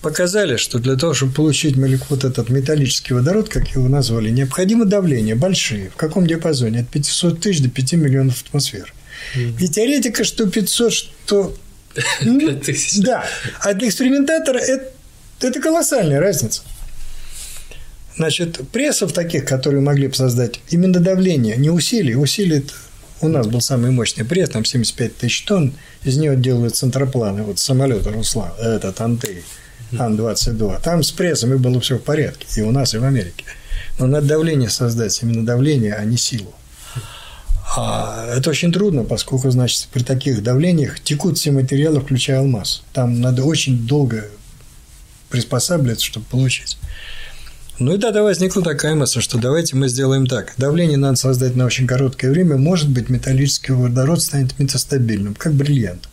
показали, что для того, чтобы получить вот этот металлический водород, как его назвали, необходимо давление большие. В каком диапазоне? От 500 тысяч до 5 миллионов атмосфер. Mm. И теоретика, что 500, что... 5000. Да. А для экспериментатора это, это колоссальная разница. Значит, прессов таких, которые могли бы создать именно давление, не усилие, усилие у нас был самый мощный пресс, там 75 тысяч тонн, из него делают центропланы, вот самолет Руслан, этот Антей, Ан-22. Там с прессами было все в порядке, и у нас, и в Америке. Но надо давление создать, именно давление, а не силу. А это очень трудно, поскольку, значит, при таких давлениях текут все материалы, включая алмаз. Там надо очень долго приспосабливаться, чтобы получить. Ну и тогда возникла такая мысль, что давайте мы сделаем так. Давление надо создать на очень короткое время, может быть, металлический водород станет метастабильным, как бриллиант.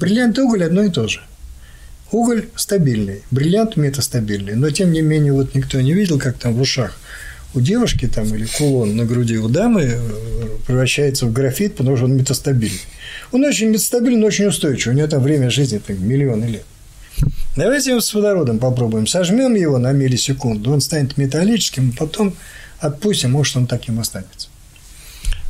Бриллиант и уголь одно и то же. Уголь стабильный, бриллиант метастабильный, но тем не менее вот никто не видел, как там в ушах у девушки там или кулон на груди у дамы э, превращается в графит, потому что он метастабильный. Он очень метастабильный, очень устойчивый. У него там время жизни там, миллионы лет. Давайте с водородом попробуем. Сожмем его на миллисекунду, он станет металлическим, а потом отпустим, может, он таким останется.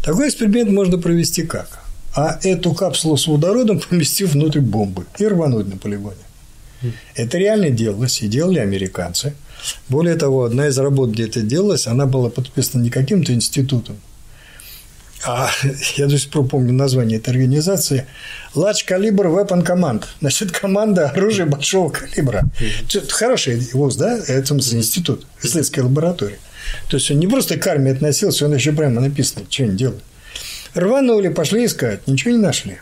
Такой эксперимент можно провести как? А эту капсулу с водородом поместив внутрь бомбы и рвануть на полигоне. Это реально делалось, и делали американцы. Более того, одна из работ, где это делалось, она была подписана не каким-то институтом, а я до сих пор помню название этой организации, Large Caliber Weapon Command, значит, команда оружия большого калибра. Это хороший вуз, да, это институт, исследовательская лаборатория. То есть он не просто к армии относился, он еще прямо написано, что они делают. Рванули, пошли искать, ничего не нашли.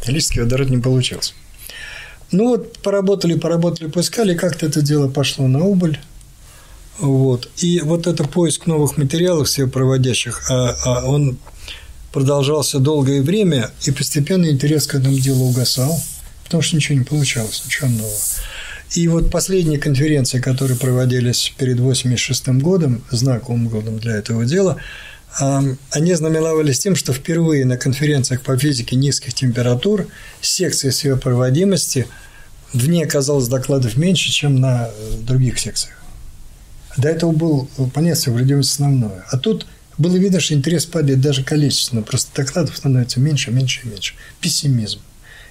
Металлический водород не получился. Ну вот, поработали, поработали, поискали, как-то это дело пошло на убыль. Вот. И вот это поиск новых материалов, всех проводящих, а, а он продолжался долгое время, и постепенно интерес к этому делу угасал, потому что ничего не получалось, ничего нового. И вот последние конференции, которые проводились перед 86 годом, знаковым годом для этого дела, они знаменовались тем, что впервые на конференциях по физике низких температур секции сверхпроводимости в ней оказалось докладов меньше, чем на других секциях. До этого был понятие вроде основное. А тут было видно, что интерес падает даже количественно. Просто докладов становится меньше, меньше и меньше. Пессимизм.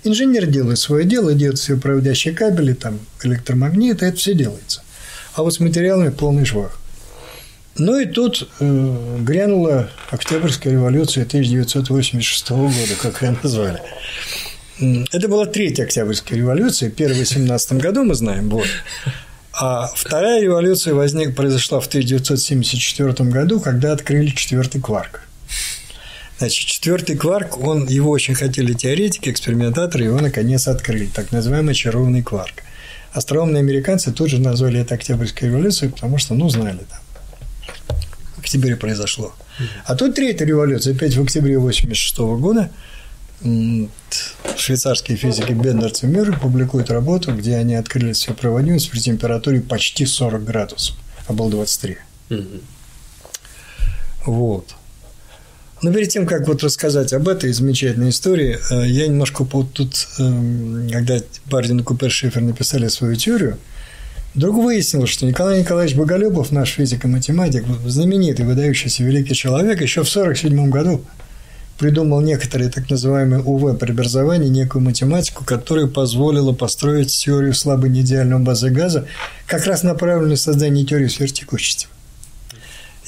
Инженер делает свое дело, делает все проводящие кабели, там электромагниты, это все делается. А вот с материалами полный швах. Ну и тут э, грянула Октябрьская революция 1986 года, как ее назвали. Это была третья Октябрьская революция. Первая в 17 году, мы знаем, вот. А вторая революция возник, произошла в 1974 году, когда открыли четвертый кварк. Значит, четвертый кварк, он, его очень хотели теоретики, экспериментаторы, его наконец открыли, так называемый очарованный кварк. Остроумные американцы тут же назвали это Октябрьской революцией, потому что, ну, знали там. В октябре произошло. А тут третья революция, опять в октябре 1986 года – швейцарские физики Бендерц и Мюррей публикуют работу, где они открыли всю проводимость при температуре почти 40 градусов, а был 23. Угу. Вот. Но перед тем, как вот рассказать об этой замечательной истории, э, я немножко вот тут, эм, когда Бардин и Купер Шифер написали свою теорию, вдруг выяснилось, что Николай Николаевич Боголюбов, наш физик и математик, знаменитый, выдающийся великий человек, еще в 1947 году придумал некоторые так называемые УВ-преобразования, некую математику, которая позволила построить теорию слабо неидеального базы газа, как раз направленную на создание теории сверхтекучести.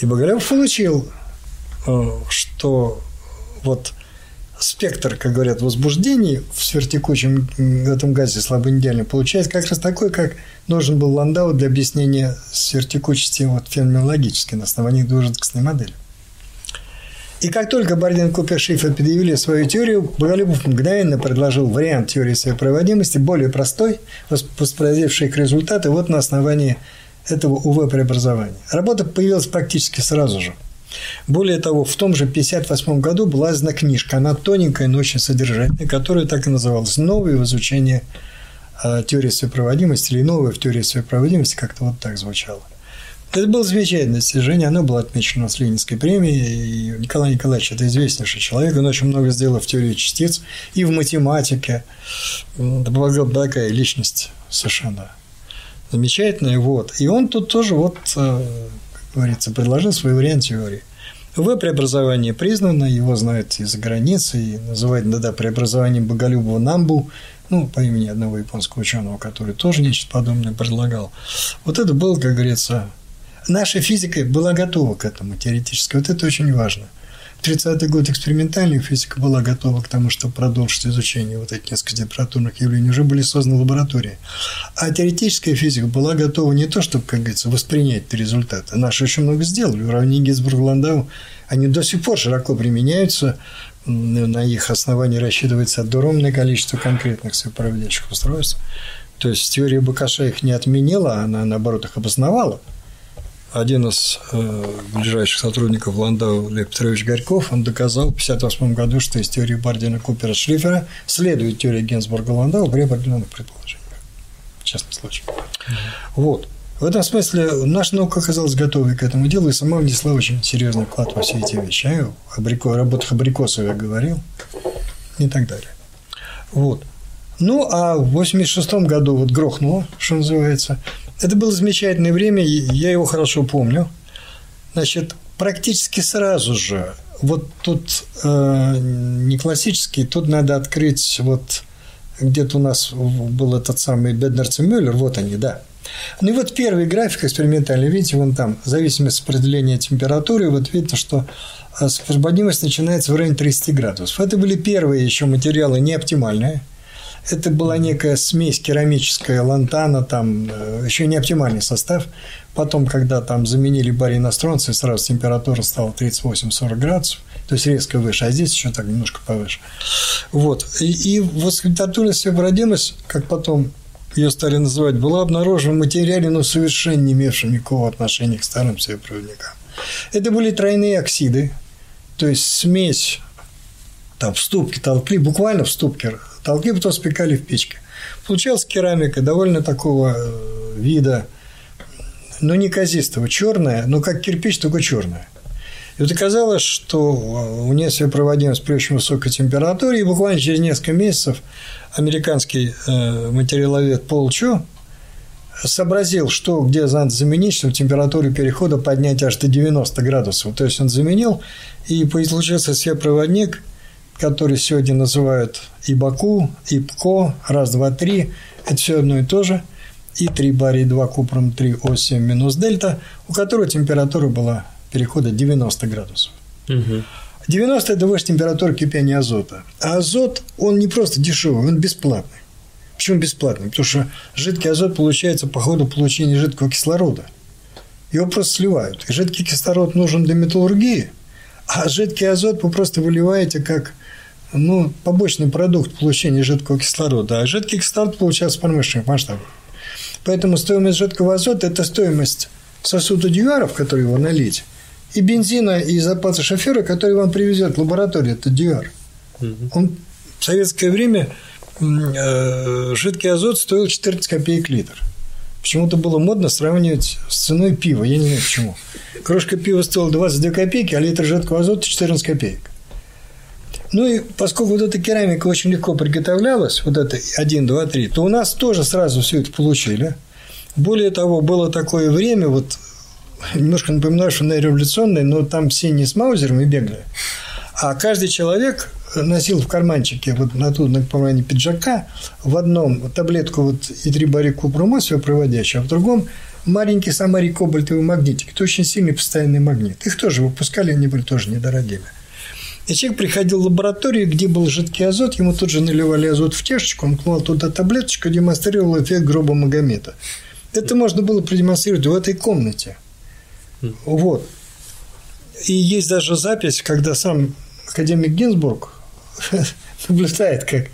И Боголев получил, э, что вот спектр, как говорят, возбуждений в сверхтекучем этом газе слабо неидеальном получается как раз такой, как нужен был Ландау для объяснения сверхтекучести вот, феноменологически на основании двужездкостной модели. И как только Бардин Купер Шифер предъявили свою теорию, Боголюбов мгновенно предложил вариант теории своей проводимости, более простой, воспроизводивший их результаты вот на основании этого УВ-преобразования. Работа появилась практически сразу же. Более того, в том же 1958 году была издана книжка, она тоненькая, но очень содержательная, которая так и называлась «Новое в изучении э, теории проводимости» или «Новое в теории своей проводимости», как-то вот так звучало. Это было замечательное достижение, оно было отмечено с Ленинской премией, и Николай Николаевич – это известнейший человек, он очень много сделал в теории частиц и в математике. Это была такая личность совершенно замечательная, вот. И он тут тоже, вот, э, как говорится, предложил свой вариант теории. В-преобразование признано, его знают из-за границы, и называют иногда преобразованием Боголюбова Намбу, ну, по имени одного японского ученого, который тоже нечто подобное предлагал. Вот это было, как говорится, наша физика была готова к этому теоретически. Вот это очень важно. В 30-й год экспериментальная физика была готова к тому, чтобы продолжить изучение вот этих нескольких температурных явлений. Уже были созданы лаборатории. А теоретическая физика была готова не то, чтобы, как говорится, воспринять результаты. Наши очень много сделали. Уравнения Гинзбург-Ландау, они до сих пор широко применяются. На их основании рассчитывается огромное количество конкретных сопроводящих устройств. То есть теория Бакаша их не отменила, она, наоборот, их обосновала – один из э, ближайших сотрудников Ландау, Лев Петрович Горьков, он доказал в 1958 году, что из теории Бардина Купера Шлифера следует теория Генсбурга Ландау при определенных предположениях, в частном случае. Вот. В этом смысле наша наука оказалась готовой к этому делу и сама внесла очень серьезный вклад во все эти вещи. А абрико, о работах Абрикосова я говорил и так далее. Вот. Ну, а в 86 году вот грохнуло, что называется – это было замечательное время, я его хорошо помню. Значит, практически сразу же, вот тут э, не классический, тут надо открыть вот где-то у нас был этот самый Беднерц и Мюллер, вот они, да. Ну и вот первый график экспериментальный, видите, вон там, зависимость распределения температуры, вот видите, что освободимость начинается в районе 30 градусов. Это были первые еще материалы не оптимальные – это была некая смесь керамическая, лантана, там э, еще не оптимальный состав. Потом, когда там заменили барий на стронций, сразу температура стала 38-40 градусов, то есть резко выше, а здесь еще так немножко повыше. Вот. И, и восхитительность севродимость, как потом ее стали называть, была обнаружена в материале, но совершенно не имевшем никакого отношения к старым севопроводникам. Это были тройные оксиды, то есть смесь там в ступке толкли, буквально в толки потом спекали в печке. Получалась керамика довольно такого э, вида, ну, не казистого, черная, но как кирпич, только черная. И вот оказалось, что у нее проводимость при очень высокой температуре, и буквально через несколько месяцев американский э, материаловед Пол Чо сообразил, что где надо заменить, чтобы температуру перехода поднять аж до 90 градусов. То есть он заменил, и получился проводник, который сегодня называют и Баку, и ПКО, раз, два, три. Это все одно и то же. И 3 барий 2 купром 3 О7 минус дельта, у которого температура была перехода 90 градусов. Угу. 90 – это выше температура кипения азота. А азот, он не просто дешевый, он бесплатный. Почему бесплатный? Потому что жидкий азот получается по ходу получения жидкого кислорода. Его просто сливают. И жидкий кислород нужен для металлургии, а жидкий азот вы просто выливаете как ну, побочный продукт получения жидкого кислорода. А жидкий кислород получается в промышленных масштабах. Поэтому стоимость жидкого азота – это стоимость сосуда дюаров, который его налить, и бензина и запаса шофера, который вам привезет в лабораторию, это дюар. Он в советское время э, жидкий азот стоил 14 копеек литр. Почему-то было модно сравнивать с ценой пива. Я не знаю почему. Крошка пива стоила 22 копейки, а литр жидкого азота 14 копеек. Ну и поскольку вот эта керамика очень легко приготовлялась, вот это 1, 2, 3, то у нас тоже сразу все это получили. Более того, было такое время, вот немножко напоминаю, что на революционной, но там все не с маузерами бегали, а каждый человек носил в карманчике вот на ту на кармане пиджака в одном таблетку вот и три бари купромос проводящую, а в другом маленький самарий кобальтовый магнитик. Это очень сильный постоянный магнит. Их тоже выпускали, они были тоже недорогими. И человек приходил в лабораторию, где был жидкий азот, ему тут же наливали азот в чашечку, он клал туда таблеточку, демонстрировал эффект гроба Магомета. Это можно было продемонстрировать в этой комнате. Вот. И есть даже запись, когда сам академик Гинзбург наблюдает, как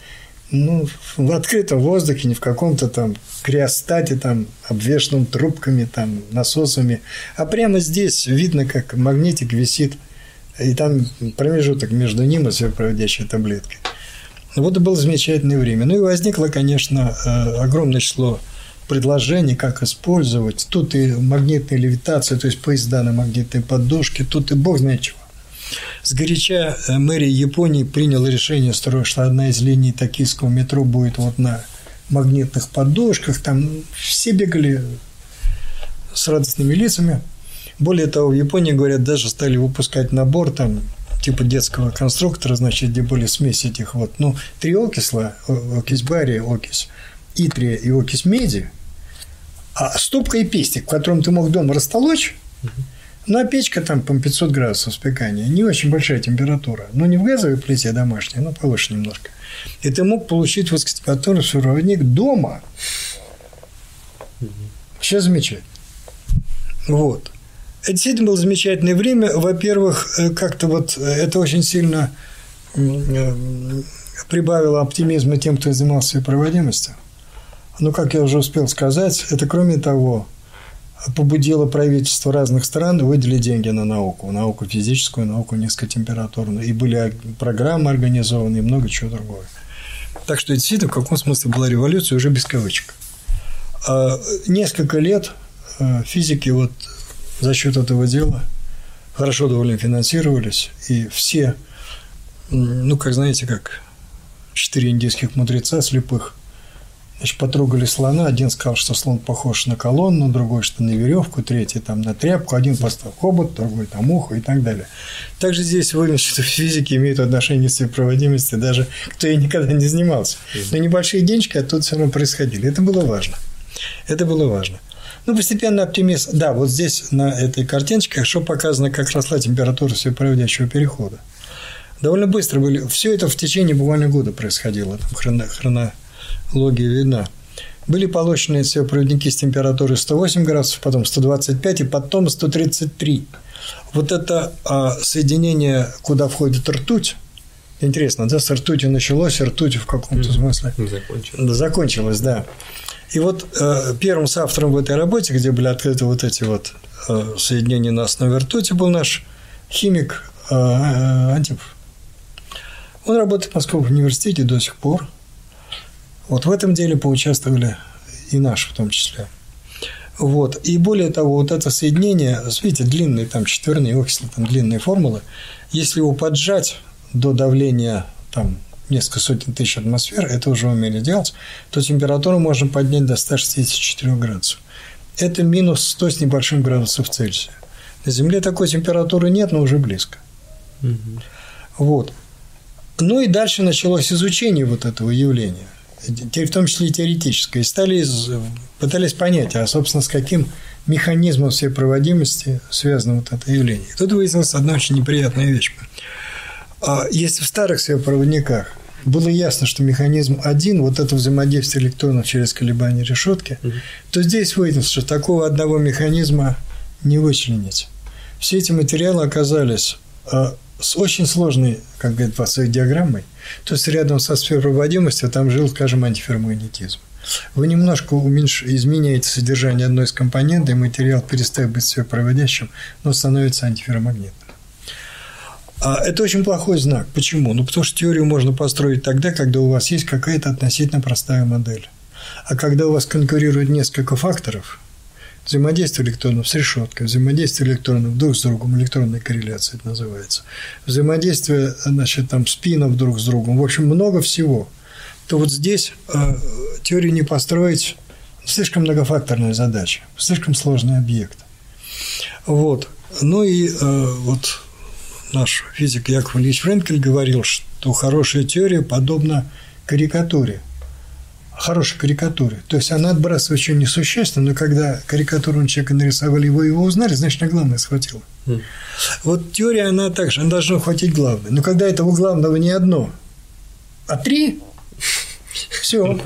ну, в открытом воздухе, не в каком-то там криостате, там, обвешенном трубками, там, насосами, а прямо здесь видно, как магнитик висит – и там промежуток между ним и сверхпроводящей таблеткой. Вот это было замечательное время. Ну и возникло, конечно, э, огромное число предложений, как использовать. Тут и магнитная левитация, то есть поезда на магнитной подушке, тут и бог знает чего. Сгоряча э, мэрия Японии приняла решение, что одна из линий токийского метро будет вот на магнитных подушках. Там все бегали с радостными лицами. Более того, в Японии, говорят, даже стали выпускать набор там типа детского конструктора, значит, где были смеси этих вот, ну, три окисла, окись бария, окись итрия и окись меди, а ступка и пестик, в котором ты мог дома растолочь, ну, а печка там, по 500 градусов спекания, не очень большая температура, но не в газовой плите домашней, но повыше немножко. И ты мог получить высокотемпературный сыроводник дома. Сейчас замечательно. Вот. Это действительно было замечательное время. Во-первых, э, как-то вот э, это очень сильно э, прибавило оптимизма тем, кто занимался проводимостью. Но, как я уже успел сказать, это, кроме того, побудило правительство разных стран выделить деньги на науку, науку физическую, науку низкотемпературную. И были программы организованы, и много чего другого. Так что, действительно, в каком смысле была революция, уже без кавычек. А, несколько лет физики вот за счет этого дела хорошо довольно финансировались, и все, ну, как знаете, как четыре индийских мудреца слепых, значит, потрогали слона, один сказал, что слон похож на колонну, другой, что на веревку, третий там на тряпку, один поставил хобот, другой там ухо и так далее. Также здесь выявлено, что физики имеют отношение к проводимости, даже кто и никогда не занимался. Но небольшие денежки оттуда все равно происходили. Это было важно. Это было важно. Ну, постепенно оптимизм. Да, вот здесь на этой картиночке хорошо показано, как росла температура всепроводящего перехода. Довольно быстро были. Все это в течение буквально года происходило. Там хроно, хронология видна. Были получены все проводники с температурой 108 градусов, потом 125 и потом 133. Вот это а, соединение, куда входит ртуть, интересно, да, с ртутью началось, ртуть в каком-то смысле закончилось. закончилось, да. И вот э, первым соавтором в этой работе, где были открыты вот эти вот э, соединения на основе ртути, был наш химик э, э, Антипов. Он работает в Московском университете до сих пор. Вот в этом деле поучаствовали и наши в том числе. Вот. И более того, вот это соединение, видите, длинные там четверные окисли, там длинные формулы, если его поджать до давления там несколько сотен тысяч атмосфер, это уже умели делать, то температуру можно поднять до 164 градусов. Это минус 100 с небольшим градусов Цельсия. На Земле такой температуры нет, но уже близко. Угу. Вот. Ну и дальше началось изучение вот этого явления, в том числе и теоретическое. И стали, пытались понять, а, собственно, с каким механизмом всей проводимости связано вот это явление. И тут выяснилась одна очень неприятная вещь. А если в старых светопроводниках было ясно, что механизм один, вот это взаимодействие электронов через колебания решетки, угу. то здесь выяснилось, что такого одного механизма не вычленить. Все эти материалы оказались а, с очень сложной, как говорит своей диаграммой, то есть рядом со сферой проводимости там жил, скажем, антиферромагнетизм. Вы немножко уменьш... изменяете содержание одной из компонентов, и материал перестает быть сверхпроводящим, но становится антиферромагнитным. А это очень плохой знак. Почему? Ну, потому что теорию можно построить тогда, когда у вас есть какая-то относительно простая модель. А когда у вас конкурируют несколько факторов, взаимодействие электронов с решеткой, взаимодействие электронов друг с другом, электронная корреляция это называется, взаимодействие, значит, там, спинов друг с другом, в общем, много всего, то вот здесь э, теорию не построить слишком многофакторная задача, слишком сложный объект. Вот. Ну и э, вот наш физик Яков Ильич Френкель говорил, что хорошая теория подобна карикатуре, хорошей карикатуре. То есть она отбрасывает очень несущественно, но когда карикатуру человека нарисовали, его его узнали, значит, на главное схватило. Mm. Вот теория, она также, она должна хватить главное. Но когда этого главного не одно, а три, все.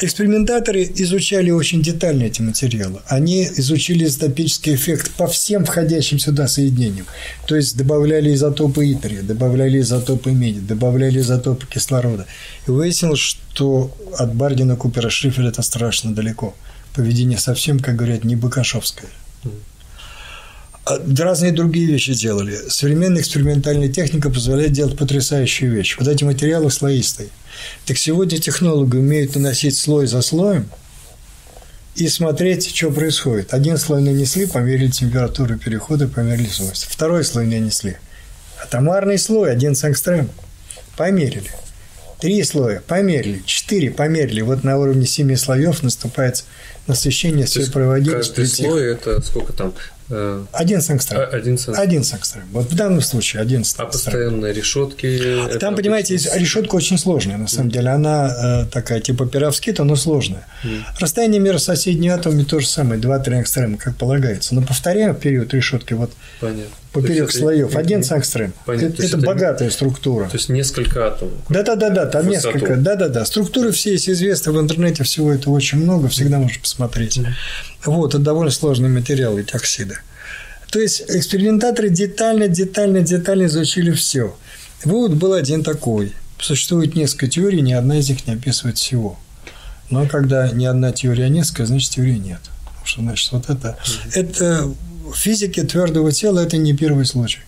Экспериментаторы изучали очень детально эти материалы. Они изучили изотопический эффект по всем входящим сюда соединениям. То есть добавляли изотопы итрия, добавляли изотопы меди, добавляли изотопы кислорода. И выяснилось, что от Бардина Купера Шрифеля это страшно далеко. Поведение совсем, как говорят, не бакашовское. А разные другие вещи делали. Современная экспериментальная техника позволяет делать потрясающие вещи. Вот эти материалы слоистые. Так сегодня технологи умеют наносить слой за слоем и смотреть, что происходит. Один слой нанесли, померили температуру перехода, померили свойства. Второй слой нанесли. Атомарный слой, один сангстрем. Померили. Три слоя померили, четыре померили. Вот на уровне семи слоев наступает насыщение своей проводимости. Каждый слой – это сколько там? Э, один сангстрем. А, один сангстрем. Один сангстрем. Вот в данном случае один сангстрем. А постоянные решетки? Там, понимаете, решетка очень сложная, на самом деле. Она э, такая, типа пиравскита, но сложная. Mm. Расстояние между соседними атомами то же самое, два-три ангстрема, как полагается. Но повторяем период решетки вот Понятно. Поперек слоев. Это, один сангстрем. Это, это, это богатая структура. То есть несколько атомов. Да-да-да, там несколько. Да-да-да. Структуры все есть известны в интернете, всего этого очень много, всегда можно посмотреть. Вот, это довольно сложный материал, эти оксиды. То есть экспериментаторы детально, детально, детально изучили все. Вывод был один такой. Существует несколько теорий, ни одна из них не описывает всего. Но когда ни одна теория, несколько, значит теории нет. Потому что, значит, вот это, это в физике твердого тела это не первый случай.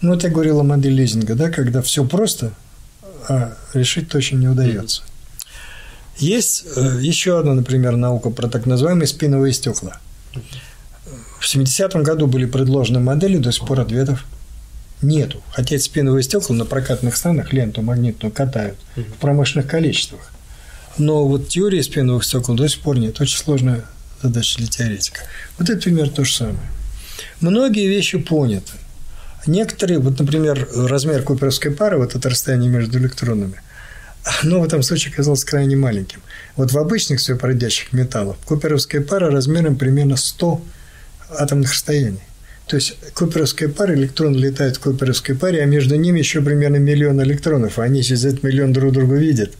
Ну, вот я говорил о модели Лизинга, да, когда все просто, а решить точно не удается. Есть э, еще одна, например, наука про так называемые спиновые стекла. В 70-м году были предложены модели, до сих пор ответов нету. Хотя эти спиновые стекла на прокатных станах ленту магнитную катают в промышленных количествах. Но вот теории спиновых стекол до сих пор нет. Очень сложная задача для теоретика. Вот это пример то же самое. Многие вещи поняты. Некоторые, вот, например, размер куперовской пары, вот это расстояние между электронами, оно в этом случае казалось крайне маленьким. Вот в обычных сверхпроводящих металлах куперовская пара размером примерно 100 атомных расстояний. То есть куперовская пара, электроны летают в куперовской паре, а между ними еще примерно миллион электронов, а они через этот миллион друг друга видят.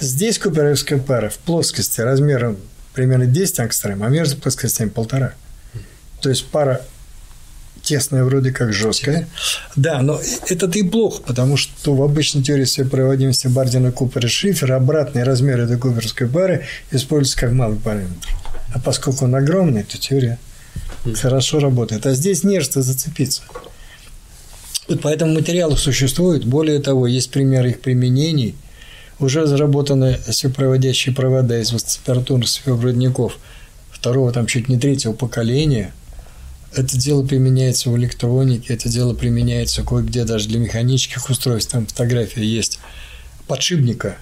Здесь куперовская пара в плоскости размером примерно 10 ангстрем, а между плоскостями полтора. То есть пара тесная, вроде как жесткая. Да, но это-то и плохо, потому что в обычной теории всей проводимости Бардина, Купера, Шифера обратный размер этой куперской пары используется как малый параметр. А поскольку он огромный, то теория хорошо работает. А здесь не что зацепиться. Вот поэтому материалы существуют. Более того, есть примеры их применений. Уже разработаны всепроводящие провода из высокотемпературных сверхпроводников второго, там чуть не третьего поколения – Это дело применяется в электронике, это дело применяется кое-где даже для механических устройств. Там фотография есть подшипника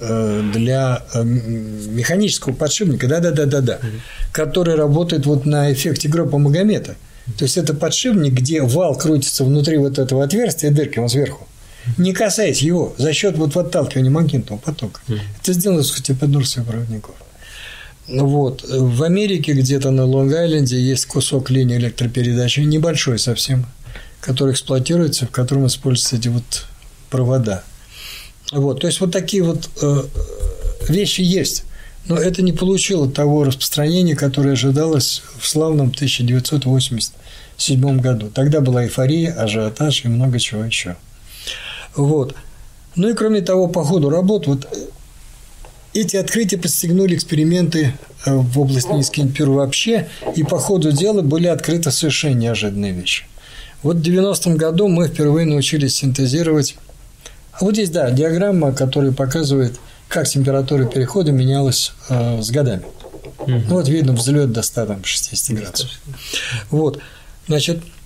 э, для э, механического подшипника, да-да-да-да-да, который работает вот на эффекте гроба Магомета. То есть это подшипник, где вал крутится внутри вот этого отверстия дырки, он сверху не касаясь его, за счет вот подталкивания магнитного потока. Это сделано с теплодурствия проводников. Ну вот. В Америке где-то на Лонг-Айленде есть кусок линии электропередачи, небольшой совсем, который эксплуатируется, в котором используются эти вот провода. Вот. То есть вот такие вот э, вещи есть. Но это не получило того распространения, которое ожидалось в славном 1987 году. Тогда была эйфория, ажиотаж и много чего еще. Вот. Ну и кроме того, по ходу работ, вот эти открытия подстегнули эксперименты э, в области температур вообще, и по ходу дела были открыты совершенно неожиданные вещи. Вот в 90-м году мы впервые научились синтезировать а вот здесь, да, диаграмма, которая показывает, как температура перехода менялась э, с годами. Угу. Ну, вот видно взлет до 160 градусов. Вот. Значит, Э,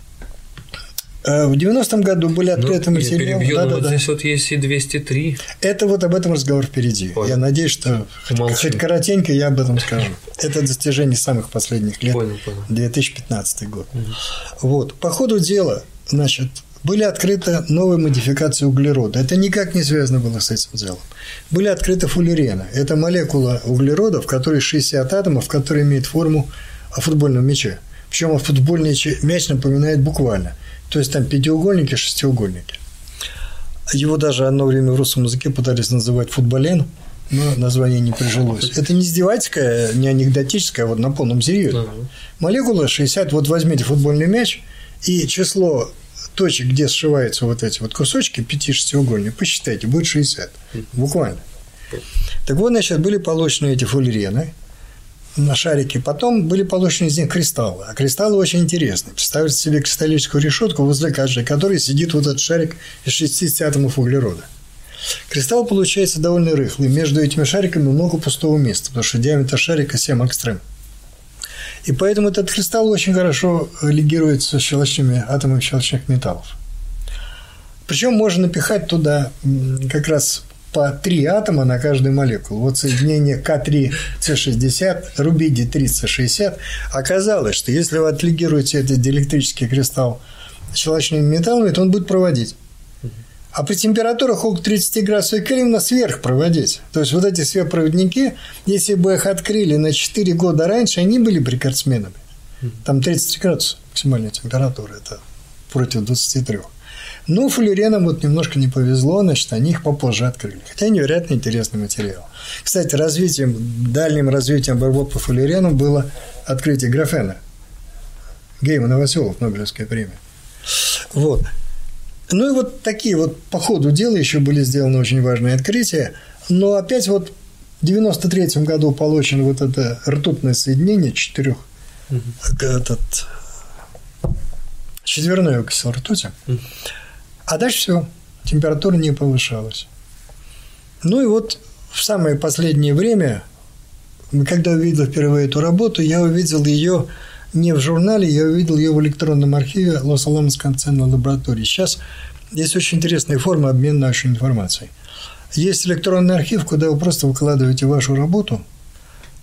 в 90-м году были ну, открыты ну, материалы. Перебью, да, да, вот да. здесь вот есть и 203. Это вот об этом разговор впереди. Понял. Я надеюсь, что хоть, хоть коротенько я об этом скажу. Это достижение самых последних лет. Понял, понял. 2015 год. Угу. Вот. По ходу дела, значит, были открыты новые модификации углерода. Это никак не связано было с этим делом. Были открыты фуллерены. Это молекула углерода, в которой 60 атомов, которые имеют форму футбольного мяча. Причем футбольный мяч напоминает буквально – то есть там пятиугольники, шестиугольники. Его даже одно время в русском языке пытались называть футболен, но название не прижилось. Это не издевательское, не анекдотическое, а вот на полном серьезе. Молекула 60, вот возьмите футбольный мяч, и число точек, где сшиваются вот эти вот кусочки, пяти шестиугольник, посчитайте, будет 60. Буквально. Так вот, значит, были получены эти фуллерены, на шарике. Потом были получены из них кристаллы. А кристаллы очень интересны. Представьте себе кристаллическую решетку возле каждой, которой сидит вот этот шарик из 60 атомов углерода. Кристалл получается довольно рыхлый. Между этими шариками много пустого места, потому что диаметр шарика 7 экстрем. И поэтому этот кристалл очень хорошо легируется с щелочными атомами щелочных металлов. Причем можно напихать туда как раз по три атома на каждую молекулу. Вот соединение К3С60, рубидий 3С60. Оказалось, что если вы отлегируете этот диэлектрический кристалл щелочными металлами, то он будет проводить. А при температурах около 30 градусов Кельвина сверх проводить. То есть, вот эти сверхпроводники, если бы их открыли на 4 года раньше, они были прикордсменами. Там 30 градусов максимальная температура, это против 23. Но фуллеренам вот немножко не повезло, значит, они их попозже открыли. Хотя невероятно интересный материал. Кстати, развитием, дальним развитием борьбы по фуллеренам было открытие графена. Гейман Новоселов, Нобелевская премия. Вот. Ну и вот такие вот по ходу дела еще были сделаны очень важные открытия. Но опять вот в 93 году получено вот это ртутное соединение четырех, угу. этот четверной окисел ртути. Угу. А дальше все, температура не повышалась. Ну и вот в самое последнее время, когда увидел впервые эту работу, я увидел ее не в журнале, я увидел ее в электронном архиве Лос-Аламос концерной лаборатории. Сейчас есть очень интересная форма обмена нашей информацией. Есть электронный архив, куда вы просто выкладываете вашу работу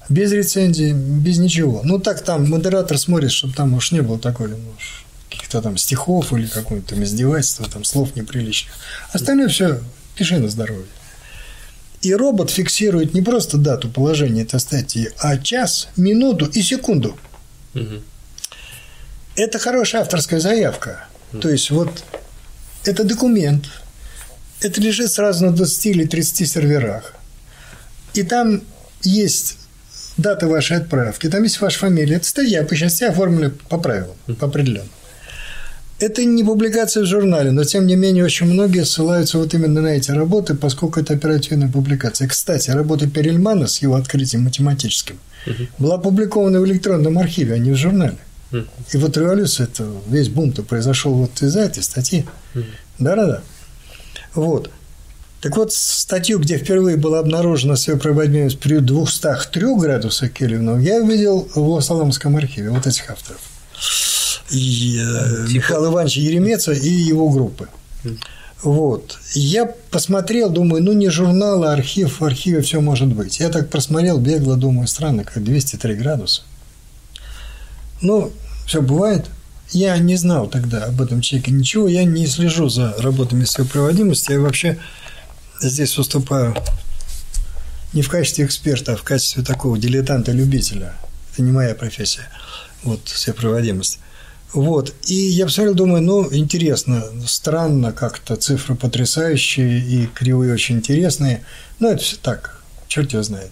без рецензии, без ничего. Ну, так там модератор смотрит, чтобы там уж не было такой, ну, каких-то там стихов или какое-то там издевательства, там слов неприличных. Остальное все пиши на здоровье. И робот фиксирует не просто дату положения этой статьи, а час, минуту и секунду. Угу. Это хорошая авторская заявка. Угу. То есть, вот это документ, это лежит сразу на 20 или 30 серверах. И там есть дата вашей отправки, там есть ваша фамилия. Это статья по части оформлена по правилам, по определенным. Это не публикация в журнале, но тем не менее очень многие ссылаются вот именно на эти работы, поскольку это оперативная публикация. Кстати, работа Перельмана с его открытием математическим угу. была опубликована в электронном архиве, а не в журнале. Угу. И вот революция, это весь бум-то произошел вот из-за этой статьи. Да-да-да. Вот. Так вот, статью, где впервые была обнаружена сверхпроводимость при 203 градусах Кельвина, я увидел в Лос-Аламском архиве вот этих авторов. И, э, типа... Михаила Ивановича Еремеца и его группы. Вот. Я посмотрел, думаю, ну не журнал, а архив, в архиве все может быть. Я так просмотрел, бегло, думаю, странно, как 203 градуса. Ну, все бывает. Я не знал тогда об этом человеке ничего, я не слежу за работами своей проводимости, я вообще здесь выступаю не в качестве эксперта, а в качестве такого дилетанта-любителя. Это не моя профессия, вот, проводимость. Вот. И я посмотрел, думаю, ну, интересно, странно как-то, цифры потрясающие и кривые очень интересные. Но это все так, черт его знает.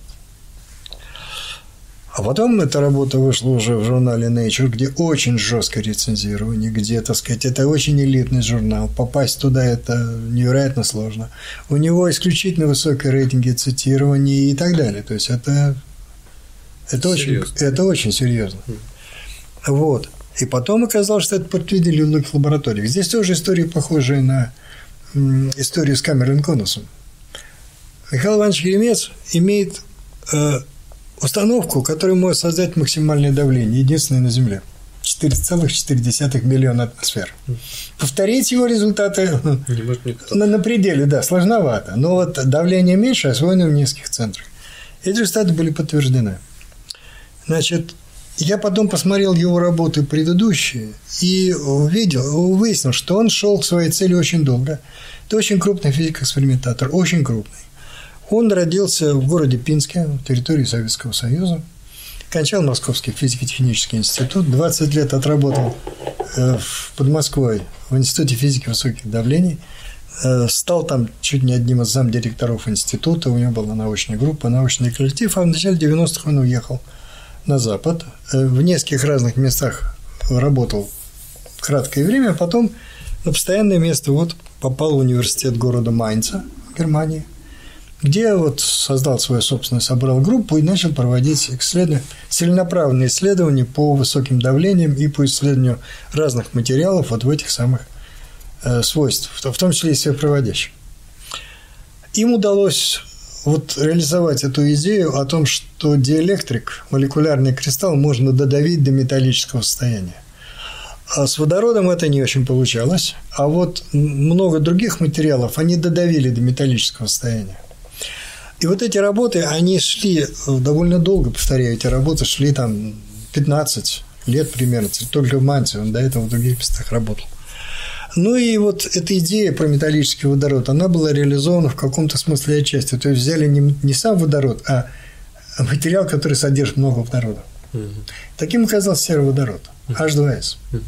А потом эта работа вышла уже в журнале Nature, где очень жесткое рецензирование, где, так сказать, это очень элитный журнал. Попасть туда это невероятно сложно. У него исключительно высокие рейтинги цитирования и так далее. То есть это, это, очень, это очень серьезно. Вот. И потом оказалось, что это подтвердили в многих лабораториях. Здесь тоже история похожая на историю с Камерон Конусом. Михаил Иванович Еремец имеет э, установку, которая может создать максимальное давление, единственное на Земле. 4,4 миллиона атмосфер. Повторить его результаты на, на пределе, да, сложновато. Но вот давление меньше, освоено в нескольких центрах. Эти результаты были подтверждены. Значит, я потом посмотрел его работы предыдущие и увидел, выяснил, что он шел к своей цели очень долго. Это очень крупный физик-экспериментатор, очень крупный. Он родился в городе Пинске, в территории Советского Союза. Кончал Московский физико-технический институт. 20 лет отработал э, под Москвой в Институте физики высоких давлений. Э, стал там чуть не одним из замдиректоров института. У него была научная группа, научный коллектив. А в начале 90-х он уехал на Запад. Э, в нескольких разных местах работал краткое время. А потом на постоянное место вот попал в университет города Майнца Германии – где вот создал свою собственную, собрал группу и начал проводить исследования, целенаправленные исследования по высоким давлениям и по исследованию разных материалов вот в этих самых э, свойств, в том числе и сверхпроводящих. Им удалось вот реализовать эту идею о том, что диэлектрик, молекулярный кристалл, можно додавить до металлического состояния. А с водородом это не очень получалось, а вот много других материалов они додавили до металлического состояния. И вот эти работы, они шли довольно долго, повторяю, эти работы шли там 15 лет примерно, только в Манте, он до этого в других местах работал. Ну и вот эта идея про металлический водород, она была реализована в каком-то смысле отчасти. То есть взяли не, не сам водород, а материал, который содержит много водорода. Угу. Таким оказался сероводород, H2S. Угу.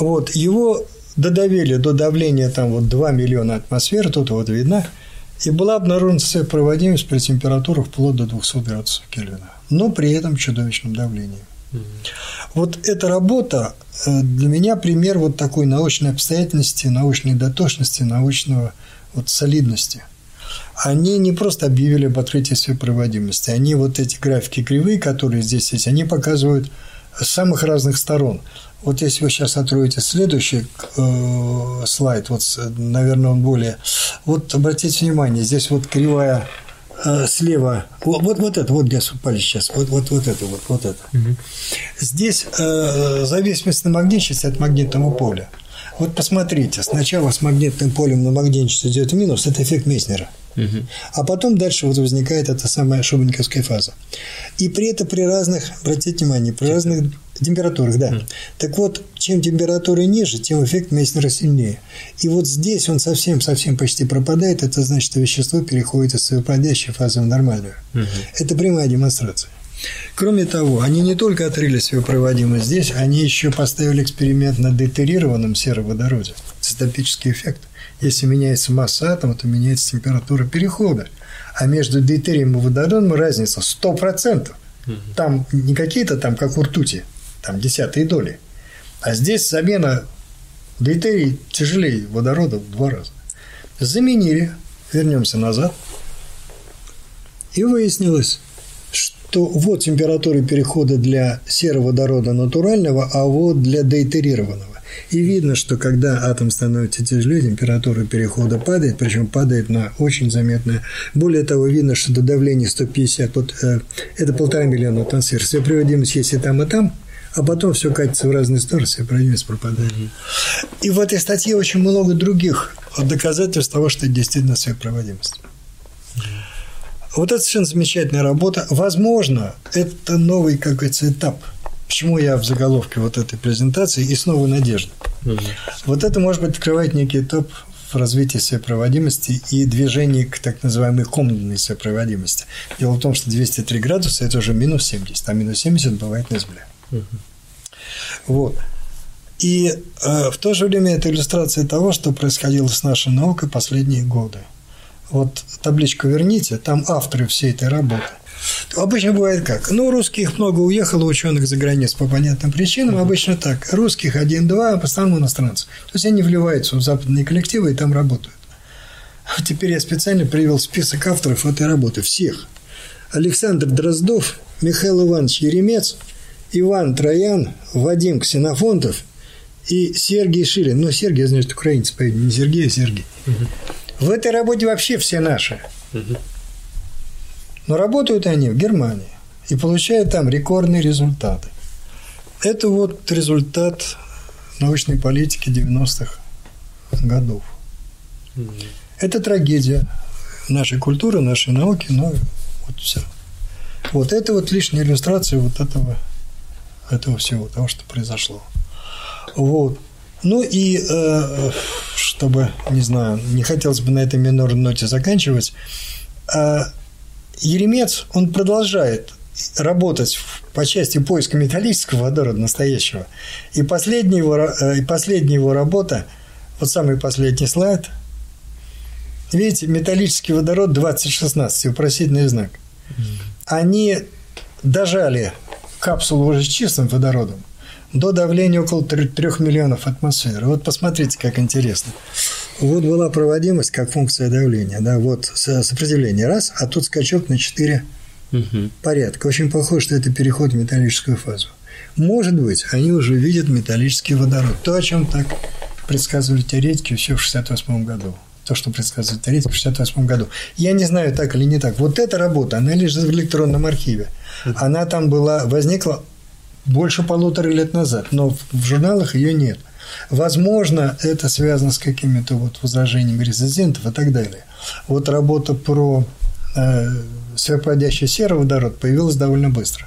Вот, его додавили до давления там вот 2 миллиона атмосфер, тут вот видно – и была обнаружена проводимость при температурах вплоть до 200 градусов Кельвина, но при этом чудовищном давлении. Вот эта работа э, для меня пример вот такой научной обстоятельности, научной дотошности, научного вот солидности. Они не просто объявили об открытии своей проводимости, они вот эти графики кривые, которые здесь есть, они показывают с самых разных сторон. Вот если вы сейчас откроете следующий э, слайд, вот, наверное, он более... Вот обратите внимание, здесь вот кривая слева, вот, вот, вот это, вот где палец сейчас, вот, вот, вот это, вот, вот это. Угу. Здесь э, зависимость на магнитность от магнитного поля. Вот посмотрите, сначала с магнитным полем на магнитность идет минус, это эффект А потом дальше вот возникает эта самая шубенковская фаза. И при этом при разных, обратите внимание, при разных температурах, да. Так вот, чем температура ниже, тем эффект Месснера сильнее. И вот здесь он совсем-совсем почти пропадает, это значит, что вещество переходит из выпадящей фазы в нормальную. Это прямая демонстрация. Кроме того, они не только открыли свою проводимость здесь, они еще поставили эксперимент на дейтерированном сероводороде. Цитопический эффект – если меняется масса атома, то меняется температура перехода. А между дейтерием и водородом разница 100%. Там не какие-то там, как у ртути, там десятые доли. А здесь замена дейтерий тяжелее водорода в два раза. Заменили, вернемся назад, и выяснилось, что вот температура перехода для сероводорода натурального, а вот для дейтерированного. И видно, что когда атом становится тяжелее, температура перехода падает, причем падает на очень заметное. Более того, видно, что до давления 150, вот, э, это полтора миллиона атмосфер. Все проводимость есть и там, и там, а потом все катится в разные стороны, все проводимость пропадает. И в этой статье очень много других доказательств того, что это действительно сверхпроводимость. Вот это совершенно замечательная работа. Возможно, это новый какой-то этап. Почему я в заголовке вот этой презентации и снова надежда. Угу. Вот это, может быть, открывает некий этап в развитии сопроводимости и движении к так называемой комнатной сопроводимости. Дело в том, что 203 градуса – это уже минус 70, а минус 70 бывает на Земле. Угу. Вот. И э, в то же время это иллюстрация того, что происходило с нашей наукой последние годы. Вот табличку верните, там авторы всей этой работы. Обычно бывает как? Ну, русских много уехало, ученых за границу по понятным причинам. Обычно так. Русских один-два, а по основному иностранцев. То есть они вливаются в западные коллективы и там работают. А теперь я специально привел список авторов этой работы. Всех. Александр Дроздов, Михаил Иванович Еремец, Иван Троян, Вадим Ксенофонтов и Сергей Шилин. Ну, Сергей, я знаю, что украинец, поэтому не Сергей, а Сергей. Угу. В этой работе вообще все наши. Угу. Но работают они в Германии и получают там рекордные результаты. Это вот результат научной политики 90-х годов. Это трагедия нашей культуры, нашей науки, но вот все. Вот это вот лишняя иллюстрация вот этого, этого всего, того, что произошло. Вот. Ну и, э, чтобы, не знаю, не хотелось бы на этой минорной ноте заканчивать, э, Еремец, он продолжает работать по части поиска металлического водорода настоящего. И последняя его, э, и последняя его работа, вот самый последний слайд, видите, металлический водород 2016, вопросительный знак. Они дожали капсулу уже с чистым водородом до давления около 3 миллионов атмосфер. Вот посмотрите, как интересно. Вот была проводимость как функция давления, да, вот сопротивление раз, а тут скачок на 4 угу. порядка. Очень похоже, что это переход в металлическую фазу. Может быть, они уже видят металлический водород. То, о чем так предсказывали теоретики еще в 1968 году. То, что предсказывали теоретики в 1968 году. Я не знаю, так или не так. Вот эта работа, она лежит в электронном архиве. Она там была, возникла больше полутора лет назад, но в журналах ее нет. Возможно, это связано с какими-то вот возражениями резидентов и так далее. Вот работа про э, сверхпроводящий сероводород появилась довольно быстро.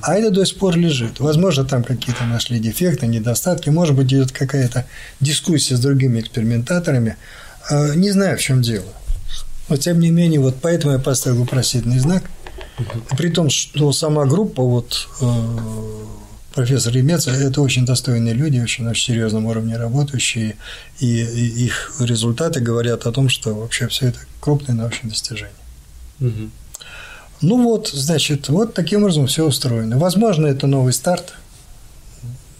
А это до сих пор лежит. Возможно, там какие-то нашли дефекты, недостатки. Может быть, идет какая-то дискуссия с другими экспериментаторами. Э, не знаю, в чем дело. Но, тем не менее, вот поэтому я поставил вопросительный знак. При том, что сама группа вот э, профессор Емец – это очень достойные люди, очень на серьезном уровне работающие, и, их результаты говорят о том, что вообще все это крупные научные достижения. Угу. Ну вот, значит, вот таким образом все устроено. Возможно, это новый старт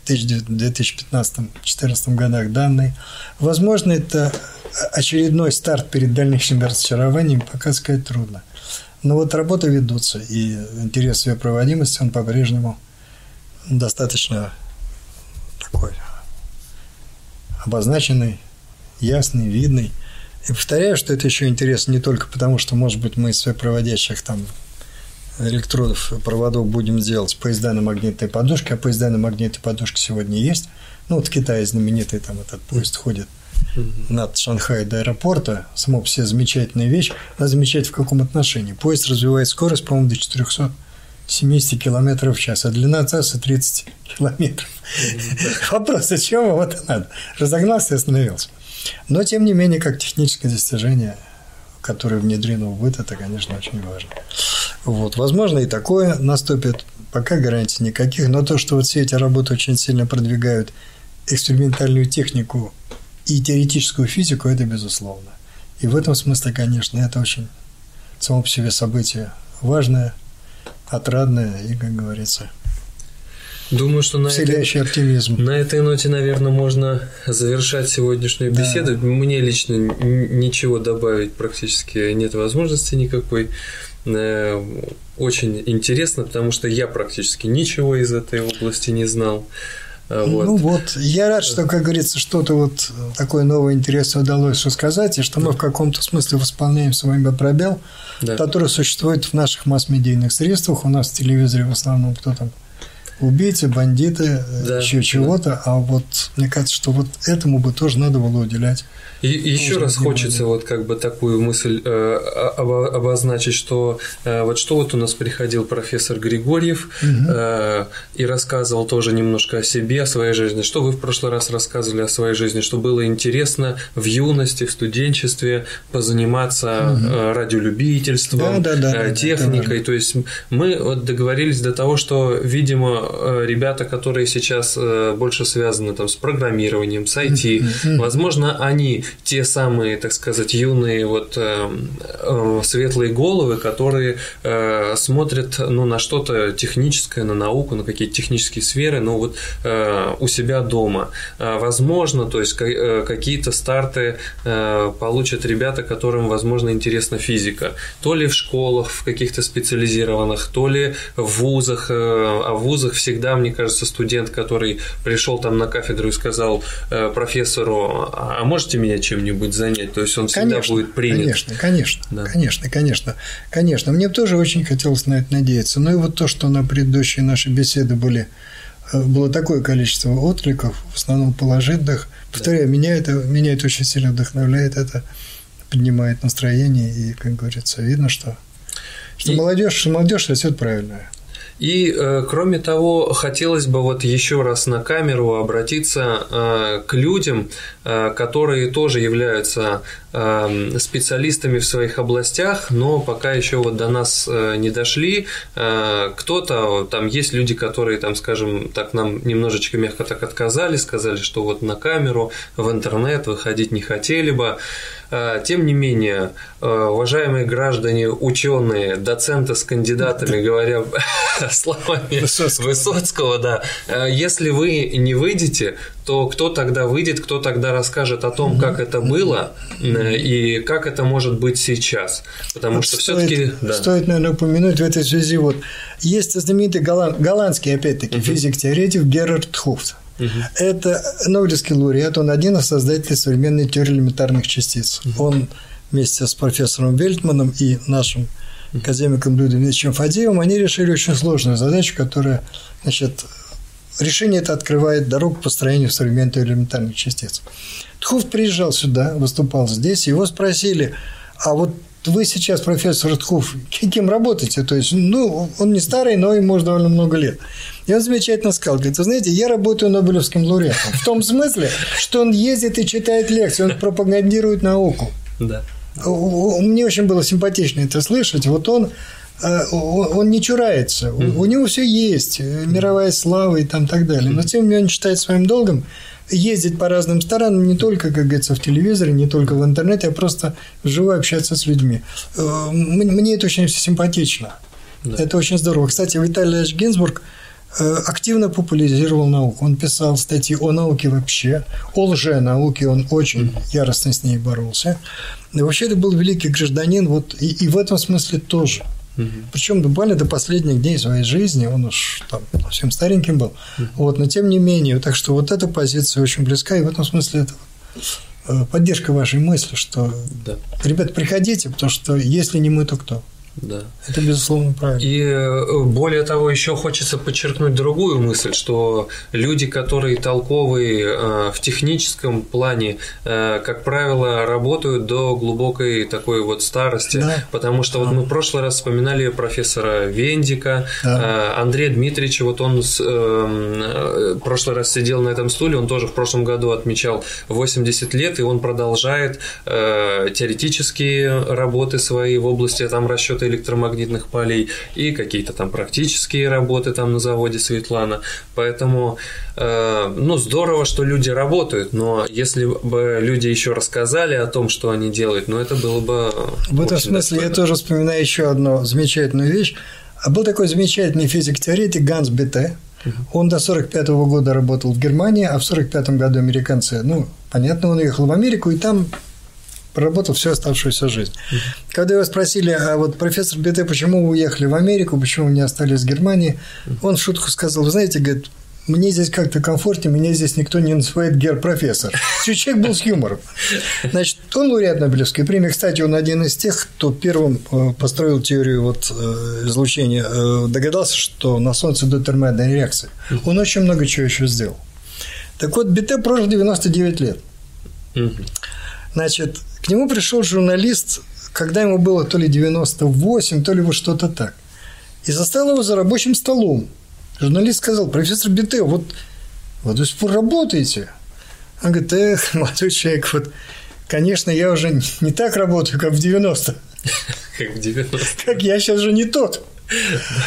в 2015-2014 годах данные. Возможно, это очередной старт перед дальнейшим разочарованием, пока сказать трудно. Но вот работы ведутся, и интерес ее проводимости, он по-прежнему достаточно такой обозначенный, ясный, видный. И повторяю, что это еще интересно не только потому, что, может быть, мы из проводящих там электродов, проводов будем делать поезда на магнитной подушке, а поезда на магнитной подушке сегодня есть. Ну, вот в Китае знаменитый там этот поезд ходит над Шанхай до аэропорта. Само по себе замечательная вещь. Надо замечать в каком отношении. Поезд развивает скорость, по-моему, до 400 70 километров в час, а длина трассы 30 километров. Вопрос, зачем его это надо? Разогнался и остановился. Но, тем не менее, как техническое достижение, которое внедрено в быт, это, конечно, очень важно. Вот. Возможно, и такое наступит. Пока гарантий никаких. Но то, что вот все эти работы очень сильно продвигают экспериментальную технику и теоретическую физику, это безусловно. И в этом смысле, конечно, это очень само по себе событие важное – отрадное и, как говорится, Думаю, что на этой, оптимизм. на этой ноте, наверное, можно завершать сегодняшнюю беседу. Да. Мне лично ничего добавить практически нет возможности никакой. Э, очень интересно, потому что я практически ничего из этой области не знал. А, вот. Ну вот, я рад, что, как говорится, что-то вот такое новое интересное удалось рассказать, и что мы в каком-то смысле восполняем с вами пробел, да. который существует в наших масс-медийных средствах. У нас в телевизоре в основном кто там убийцы, бандиты, Да, еще чего-то, а вот мне кажется, что вот этому бы тоже надо было уделять. И еще раз внимание. хочется вот как бы такую мысль э, обо- обозначить, что э, вот что вот у нас приходил профессор Григорьев э, и рассказывал тоже немножко о себе, о своей жизни. Что вы в прошлый раз рассказывали о своей жизни, что было интересно в юности, в студенчестве позаниматься э, радиолюбительством, Да, да, да, э, да, да, техникой. важно. То есть мы вот договорились до того, что, видимо, э, ребята, которые сейчас э, больше связаны там, с программированием, с IT, возможно, они те самые, так сказать, юные вот э, э, светлые головы, которые э, смотрят ну, на что-то техническое, на науку, на какие-то технические сферы, но вот э, у себя дома. Э, Возможно, то есть э, какие-то старты э, получат ребята, которым, возможно, интересна физика. То ли в школах, в каких-то специализированных, то ли в вузах. э, А вузах всегда, мне кажется, студент, который пришел там на кафедру и сказал э, профессору, а можете меня чем-нибудь занять? То есть он всегда будет принят. Конечно, конечно, Да. конечно, конечно, конечно. Мне тоже очень хотелось на это надеяться. Ну и вот то, что на предыдущие наши беседы были э, было такое количество откликов, в основном положительных. Повторяю, меня это, меня это очень сильно вдохновляет, это поднимает настроение, и, как говорится, видно, что, что И- молодежь, молодежь растет правильно. И, э, кроме того, хотелось бы вот еще раз на камеру обратиться э, к людям, э, которые тоже являются специалистами в своих областях, но пока еще вот до нас не дошли. Кто-то, там есть люди, которые, там, скажем, так нам немножечко мягко так отказали, сказали, что вот на камеру, в интернет выходить не хотели бы. Э, Тем не менее, э, уважаемые граждане, ученые, доценты с кандидатами, говоря словами Высоцкого. Высоцкого, да, э, если вы не выйдете, то кто тогда выйдет, кто тогда расскажет о том, как это было и как это может быть сейчас? Потому Вот что все-таки Стоит, наверное, упомянуть в этой связи, вот есть знаменитый голланд- голландский, опять-таки, физик-теоретик Герард Хуфт. Это Нобелевский лауреат, он один из создателей современной теории элементарных частиц. Он вместе с профессором Вельтманом и нашим академиком Людом Ильичем Фадеевым, они решили очень сложную задачу, которая, значит, решение это открывает дорогу к построению современной теории элементарных частиц. Тхуфт приезжал сюда, выступал здесь, его спросили, а вот вы сейчас, профессор Тхуф, кем работаете? То есть, ну, он не старый, но ему уже довольно много лет. И он замечательно сказал, говорит, вы знаете, я работаю Нобелевским лауреатом. В том смысле, что он ездит и читает лекции, он пропагандирует науку. да. Мне очень было симпатично это слышать. Вот он, э, он не чурается. У- У него все есть, э, мировая слава и там так далее. Но тем не менее он считает своим долгом ездить по разным странам, не только, как говорится, в телевизоре, не только в интернете, а просто вживую общаться с людьми. Э, Мне это очень симпатично. Да. Это очень здорово. Кстати, Виталий Ильич Гинзбург активно популяризировал науку. Он писал статьи о науке вообще, о лженауке, он очень яростно с ней боролся. И вообще это был великий гражданин, вот, и, и в этом смысле тоже. Причем буквально до последних дней своей жизни, он уж там совсем стареньким был, вот, но тем не менее, так что вот эта позиция очень близка, и в этом смысле это э, поддержка вашей мысли, что, Да, ребят, приходите, потому что если не мы, то кто? Да. Это, безусловно, правильно. И э, более того, еще хочется подчеркнуть другую мысль, что люди, которые толковые э, в техническом плане, э, как правило, работают до глубокой такой вот старости, Да. потому что вот мы в прошлый раз вспоминали профессора Вендика, Да. Андрея Дмитриевича, вот он с, э, э, в прошлый раз сидел на этом стуле, он тоже в прошлом году отмечал 80 лет, и он продолжает теоретические работы свои в области там расчета электромагнитных полей и какие-то там практические работы там на заводе Светлана. Поэтому, э, ну, здорово, что люди работают, но если бы люди еще рассказали о том, что они делают, ну, это было бы... В этом смысле я достойно. тоже вспоминаю еще одну замечательную вещь. А Был такой замечательный физик-теоретик Ганс Бете. Он до 45 года работал в Германии, а в 45 году американцы, ну, понятно, он уехал в Америку и там проработал всю оставшуюся жизнь. Когда его спросили, а вот профессор Бете, почему вы уехали в Америку, почему вы не остались в Германии, он в шутку сказал, вы знаете, говорит, мне здесь как-то комфортнее, меня здесь никто не называет гер-профессор. Человек был с юмором. Значит, он лауреат Нобелевской премии. Кстати, он один из тех, кто первым э, построил теорию вот э, излучения, э, догадался, что на Солнце идут термоядные реакции. Он очень много чего еще сделал. Так вот, Бите прожил 99 лет. Значит, к нему пришел журналист, когда ему было то ли 98, то ли вот что-то так. И заставил его за рабочим столом. Журналист сказал, профессор Бите, вот, вы до сих пор работаете. Он говорит, эх, молодой человек, вот, конечно, я уже не так работаю, как в 90 Как в 90 Как я сейчас же не тот.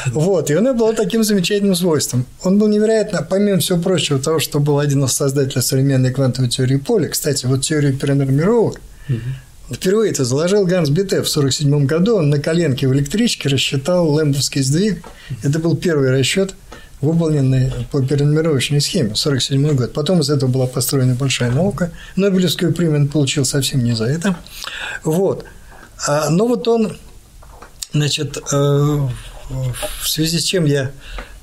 Вот, и он был таким замечательным свойством. Он был невероятно, помимо всего прочего, того, что был один из создателей современной квантовой теории поля. Кстати, вот теорию перенормировок Впервые это заложил Ганс Бите в 1947 году. Он на коленке в электричке рассчитал лэмбовский сдвиг. Это был первый расчет, выполненный по перенумеровочной схеме, 1947 год. Потом из этого была построена большая наука. Нобелевскую премию он получил совсем не за это. Вот. А, но вот он, значит, э, в связи с чем я,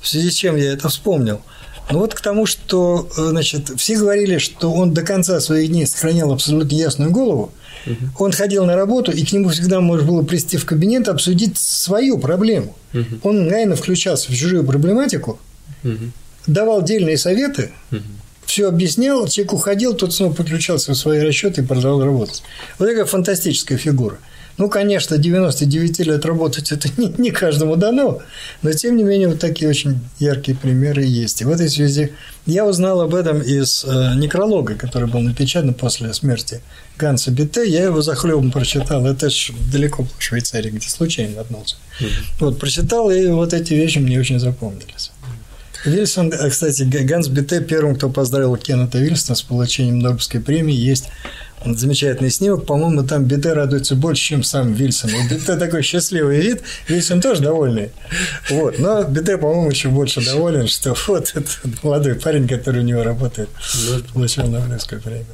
в связи с чем я это вспомнил – ну вот к тому, что, э, значит, все говорили, что он до конца своих дней сохранял абсолютно ясную голову. Угу. Он ходил на работу, и к нему всегда можно было прийти в кабинет обсудить свою проблему. Угу. Он мгновенно включался в чужую проблематику, угу. давал дельные советы, угу. все объяснял, человек уходил, тот снова подключался в свои расчеты и продолжал работать. Вот такая фантастическая фигура. Ну, конечно, 99 лет работать это не, не каждому дано, но тем не менее вот такие очень яркие примеры есть. И в этой связи я узнал об этом из э, некролога, который был напечатан после смерти Ганса Бите. Я его за хлебом прочитал. Это ж далеко в Швейцарии, где случайно наткнулся. Mm-hmm. Вот, прочитал, и вот эти вещи мне очень запомнились. Вильсон, э, кстати, Ганс Бите первым, кто поздравил Кеннета Вильсона с получением Нобелевской премии, есть замечательный снимок. По-моему, там Бите радуется больше, чем сам Вильсон. У Бите такой счастливый вид, Вильсон тоже довольный. Вот. Но Бите, по-моему, еще больше доволен, что вот этот молодой парень, который у него работает, получил Нобелевскую премию.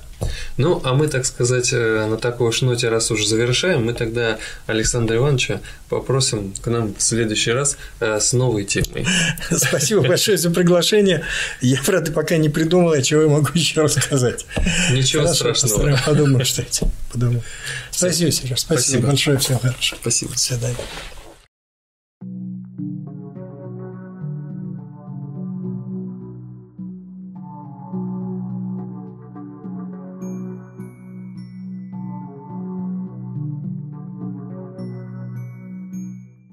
Ну, а мы, так сказать, э, на такой уж ноте, раз уже завершаем, мы тогда Александра Ивановича попросим к нам в следующий раз э, с новой темой. Спасибо большое за приглашение. Я, правда, пока не придумал, чего я могу еще рассказать. Ничего Хорошо, страшного. Подумаю, что это. Подумаю. Спасибо, Сереж. Спасибо, спасибо. большое. Всего хорошего. Спасибо. До свидания.